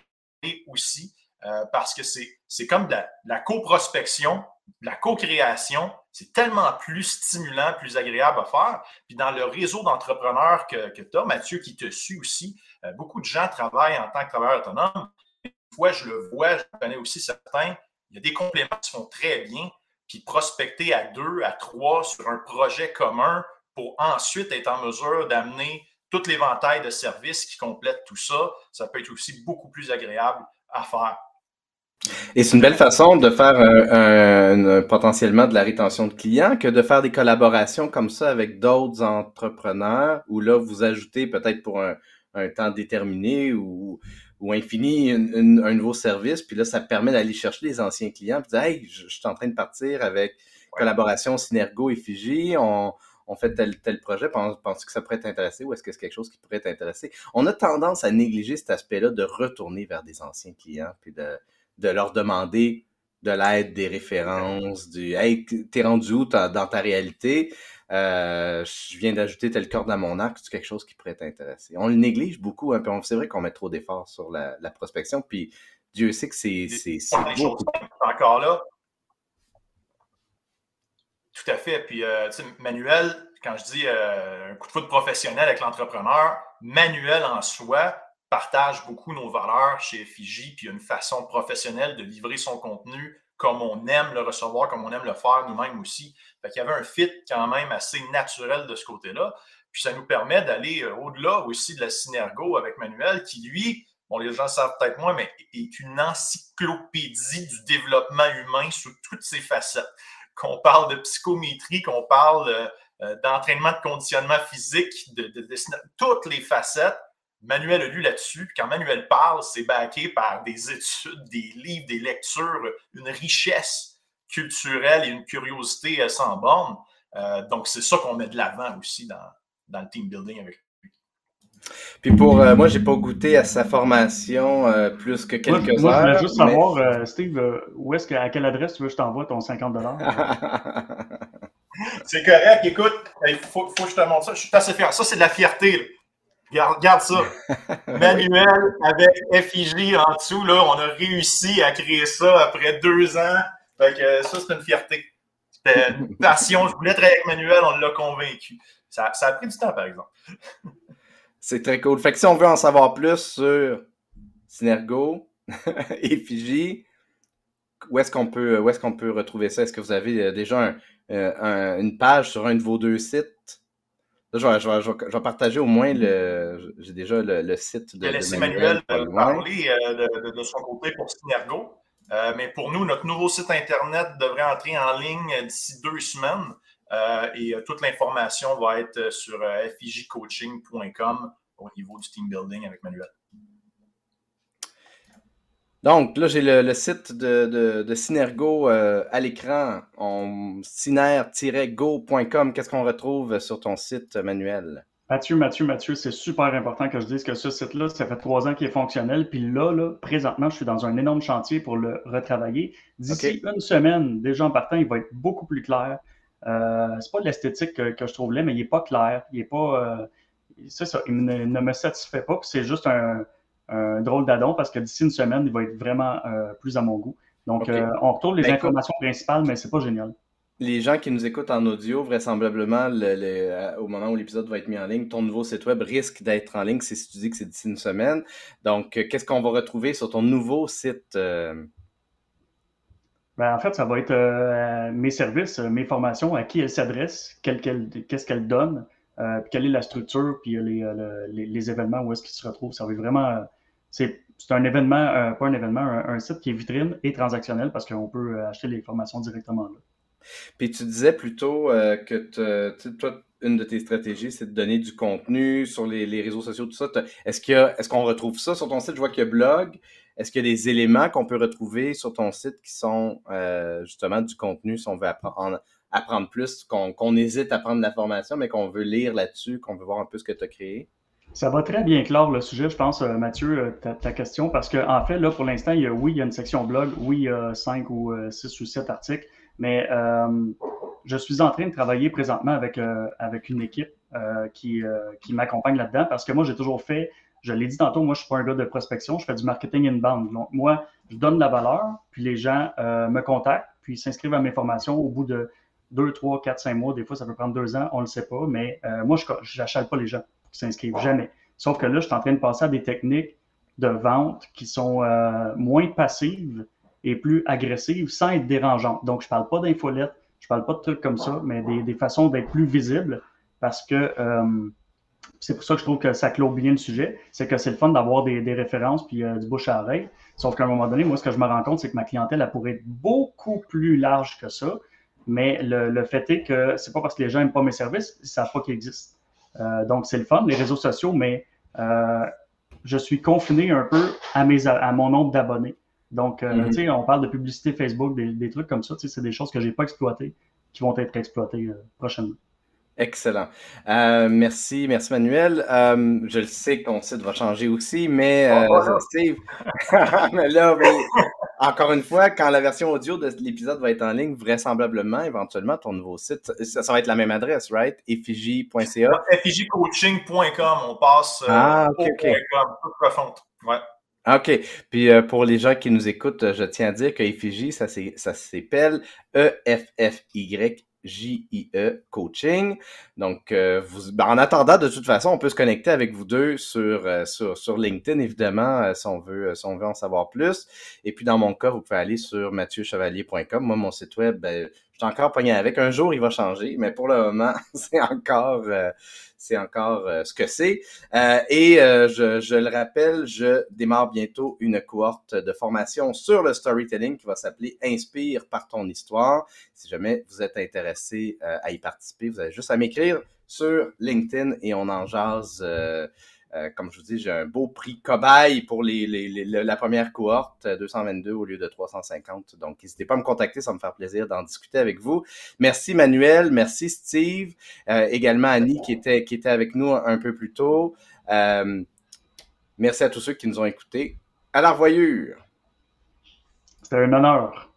aussi, euh, parce que c'est comme de la, co-prospection, la co-création. C'est tellement plus stimulant, plus agréable à faire. Puis dans le réseau d'entrepreneurs que, que tu as, Mathieu, qui te suit aussi, beaucoup de gens travaillent en tant que travailleurs autonomes. Une fois, je le vois, je connais aussi certains, il y a des compléments qui se font très bien. Puis prospecter à deux, à trois sur un projet commun, pour ensuite être en mesure d'amener tout l'éventail de services qui complètent tout ça. Ça peut être aussi beaucoup plus agréable à faire. Et c'est une belle façon de faire potentiellement de la rétention de clients que de faire des collaborations comme ça avec d'autres entrepreneurs où là, vous ajoutez peut-être pour un, temps déterminé ou, ou infini un nouveau service. Puis là, ça permet d'aller chercher les anciens clients et de dire Hey, je, suis en train de partir avec collaboration Synergo et Fiji. On, on fait tel, tel projet, penses-tu que ça pourrait t'intéresser ou est-ce que c'est quelque chose qui pourrait t'intéresser? On a tendance à négliger cet aspect-là de retourner vers des anciens clients puis de, de leur demander de l'aide, des références, du Hey, t'es rendu où dans ta réalité? Euh, je viens d'ajouter telle corde à mon arc, c'est quelque chose qui pourrait t'intéresser. On le néglige beaucoup, hein, puis c'est vrai qu'on met trop d'efforts sur la, prospection, puis Dieu sait que c'est encore là. Tout à fait. Puis, euh, tu sais, Manuel, quand je dis euh, un coup de foot professionnel avec l'entrepreneur, Manuel en soi partage beaucoup nos valeurs chez Fiji, puis une façon professionnelle de livrer son contenu comme on aime le recevoir, comme on aime le faire nous-mêmes aussi. Fait qu'il y avait un fit quand même assez naturel de ce côté-là. Puis ça nous permet d'aller euh, au-delà aussi de la synergo avec Manuel, qui lui, bon, les gens savent peut-être moins, mais est une encyclopédie du développement humain sous toutes ses facettes qu'on parle de psychométrie, qu'on parle euh, euh, d'entraînement de conditionnement physique, de, toutes les facettes. Manuel a lu là-dessus. Quand Manuel parle, c'est baqué par des études, des livres, des lectures, une richesse culturelle et une curiosité euh, sans borne. donc, c'est ça qu'on met de l'avant aussi dans, dans le team building avec puis pour euh, moi, j'ai pas goûté à sa formation euh, plus que quelques heures. Moi, je voulais juste savoir, euh, Steve, où est-ce que, à quelle adresse tu veux que je t'envoie ton 50 [laughs] C'est correct. Écoute, il faut, faut, que je te montre ça. Je suis assez fier. Ça, c'est de la fierté. Regarde, ça. [laughs] Manuel avec FIJ en dessous, là, on a réussi à créer ça après deux ans. Fait que ça, c'est une fierté. C'était une passion. Je voulais travailler avec Manuel, on l'a convaincu. Ça, ça a pris du temps, par exemple. [laughs] C'est très cool. Fait que si on veut en savoir plus sur Synergo [laughs] et Fiji, où est-ce qu'on peut, où qu'on peut retrouver ça? Est-ce que vous avez euh, déjà euh, une page sur un de vos deux sites? Là, je, vais, partager au moins le. J'ai déjà le, site de, de Manuel. parler euh, de, son côté pour Synergo. Mais pour nous, notre nouveau site Internet devrait entrer en ligne d'ici deux semaines. et toute l'information va être sur fijcoaching.com au niveau du team building avec Manuel. Donc, là, j'ai le, site de, Synergo euh, à l'écran, syner-go.com. Qu'est-ce qu'on retrouve sur ton site, Manuel? Mathieu, Mathieu, Mathieu, c'est super important que je dise que ce site-là, ça fait trois ans qu'il est fonctionnel. Puis là, là, présentement, je suis dans un énorme chantier pour le retravailler. D'ici une semaine, déjà en partant, il va être beaucoup plus clair. Euh, c'est pas de l'esthétique que, je trouve là, mais il n'est pas clair. Il est pas. Euh, c'est ça, il ne, ne, me satisfait pas. C'est juste un, un drôle d'adon parce que d'ici une semaine, il va être vraiment euh, plus à mon goût. Donc, euh, on retrouve les ben, informations principales, mais c'est pas génial. Les gens qui nous écoutent en audio, vraisemblablement, euh, au moment où l'épisode va être mis en ligne, ton nouveau site web risque d'être en ligne si tu dis que c'est d'ici une semaine. Donc, qu'est-ce qu'on va retrouver sur ton nouveau site? Ben, en fait, ça va être mes services, mes formations, à qui elles s'adressent, qu'est-ce qu'elles donnent, euh, quelle est la structure, puis les, les, événements, où est-ce qu'ils se retrouvent. Ça va être vraiment c'est un événement, euh, pas un événement, un, site qui est vitrine et transactionnel parce qu'on peut euh, acheter les formations directement là. Puis tu disais plutôt euh, que toi, une de tes stratégies, c'est de donner du contenu sur les, réseaux sociaux, tout ça. Est-ce est qu'on retrouve ça sur ton site? Je vois qu'il y a blog. Est-ce qu'il y a des éléments qu'on peut retrouver sur ton site qui sont justement du contenu si on veut apprendre, apprendre plus, qu'on hésite à prendre l'information, mais qu'on veut lire là-dessus, qu'on veut voir un peu ce que tu as créé? Ça va très bien clore le sujet, je pense, euh, Mathieu, euh, ta, question, parce qu'en en fait, là, pour l'instant, il y a, oui, il y a une section blog, oui, il y a cinq ou euh, six ou sept articles, mais je suis en train de travailler présentement avec, avec une équipe qui, qui m'accompagne là-dedans, parce que moi, j'ai toujours fait, je l'ai dit tantôt, moi, je suis pas un gars de prospection, je fais du marketing inbound. Donc, moi, je donne la valeur, puis les gens me contactent, puis s'inscrivent à mes formations au bout de deux, trois, quatre, cinq mois. Des fois, ça peut prendre deux ans, on ne le sait pas, mais moi, je n'achète pas les gens s'inscrivent jamais. Sauf que là, je suis en train de passer à des techniques de vente qui sont euh, moins passives et plus agressives sans être dérangeantes. Donc, je ne parle pas d'infolettes, je ne parle pas de trucs comme ça, mais des, façons d'être plus visibles parce que euh, c'est pour ça que je trouve que ça clôt bien le sujet. C'est que c'est le fun d'avoir des, références puis euh, du bouche à oreille. Sauf qu'à un moment donné, moi, ce que je me rends compte, c'est que ma clientèle, elle pourrait être beaucoup plus large que ça. Mais le, fait est que c'est pas parce que les gens n'aiment pas mes services, ils ne savent pas qu'ils existent. Euh, donc, c'est le fun, les réseaux sociaux, mais je suis confiné un peu à, mes, à mon nombre d'abonnés. Donc, euh, mm-hmm. tu sais, on parle de publicité Facebook, des, trucs comme ça. C'est des choses que je n'ai pas exploitées qui vont être exploitées prochainement. Excellent. merci, merci Manuel. je le sais que ton site va changer aussi, mais oh, Steve, [laughs] mais là, encore une fois, quand la version audio de l'épisode va être en ligne, vraisemblablement, éventuellement, ton nouveau site, ça, va être la même adresse, right? effigie.ca. Effigicoaching.com, on passe euh, ah, au .com, Ouais. OK. Puis euh, pour les gens qui nous écoutent, je tiens à dire que Effigie, ça s'appelle E-F-F-Y J-I-E Coaching. Donc, euh, ben, en attendant, de toute façon, on peut se connecter avec vous deux sur, euh, LinkedIn, évidemment, si, on veut, en savoir plus. Et puis, dans mon cas, vous pouvez aller sur mathieuchevalier.com. Moi, mon site web, ben, suis encore pogné avec. Un jour, il va changer, mais pour le moment, [laughs] c'est encore, c'est encore ce que c'est. et je, je, le rappelle, je démarre bientôt une cohorte de formation sur le storytelling qui va s'appeler Inspire par ton histoire. Si jamais vous êtes intéressé à y participer, vous avez juste à m'écrire sur LinkedIn et on en jase. Euh, euh, comme je vous dis, j'ai un beau prix cobaye pour la première cohorte, 222 au lieu de 350. Donc, n'hésitez pas à me contacter, ça va me faire plaisir d'en discuter avec vous. Merci Manuel, merci Steve, euh, également Annie qui était, qui était avec nous un peu plus tôt. merci à tous ceux qui nous ont écoutés. À la revoyure. C'était un honneur.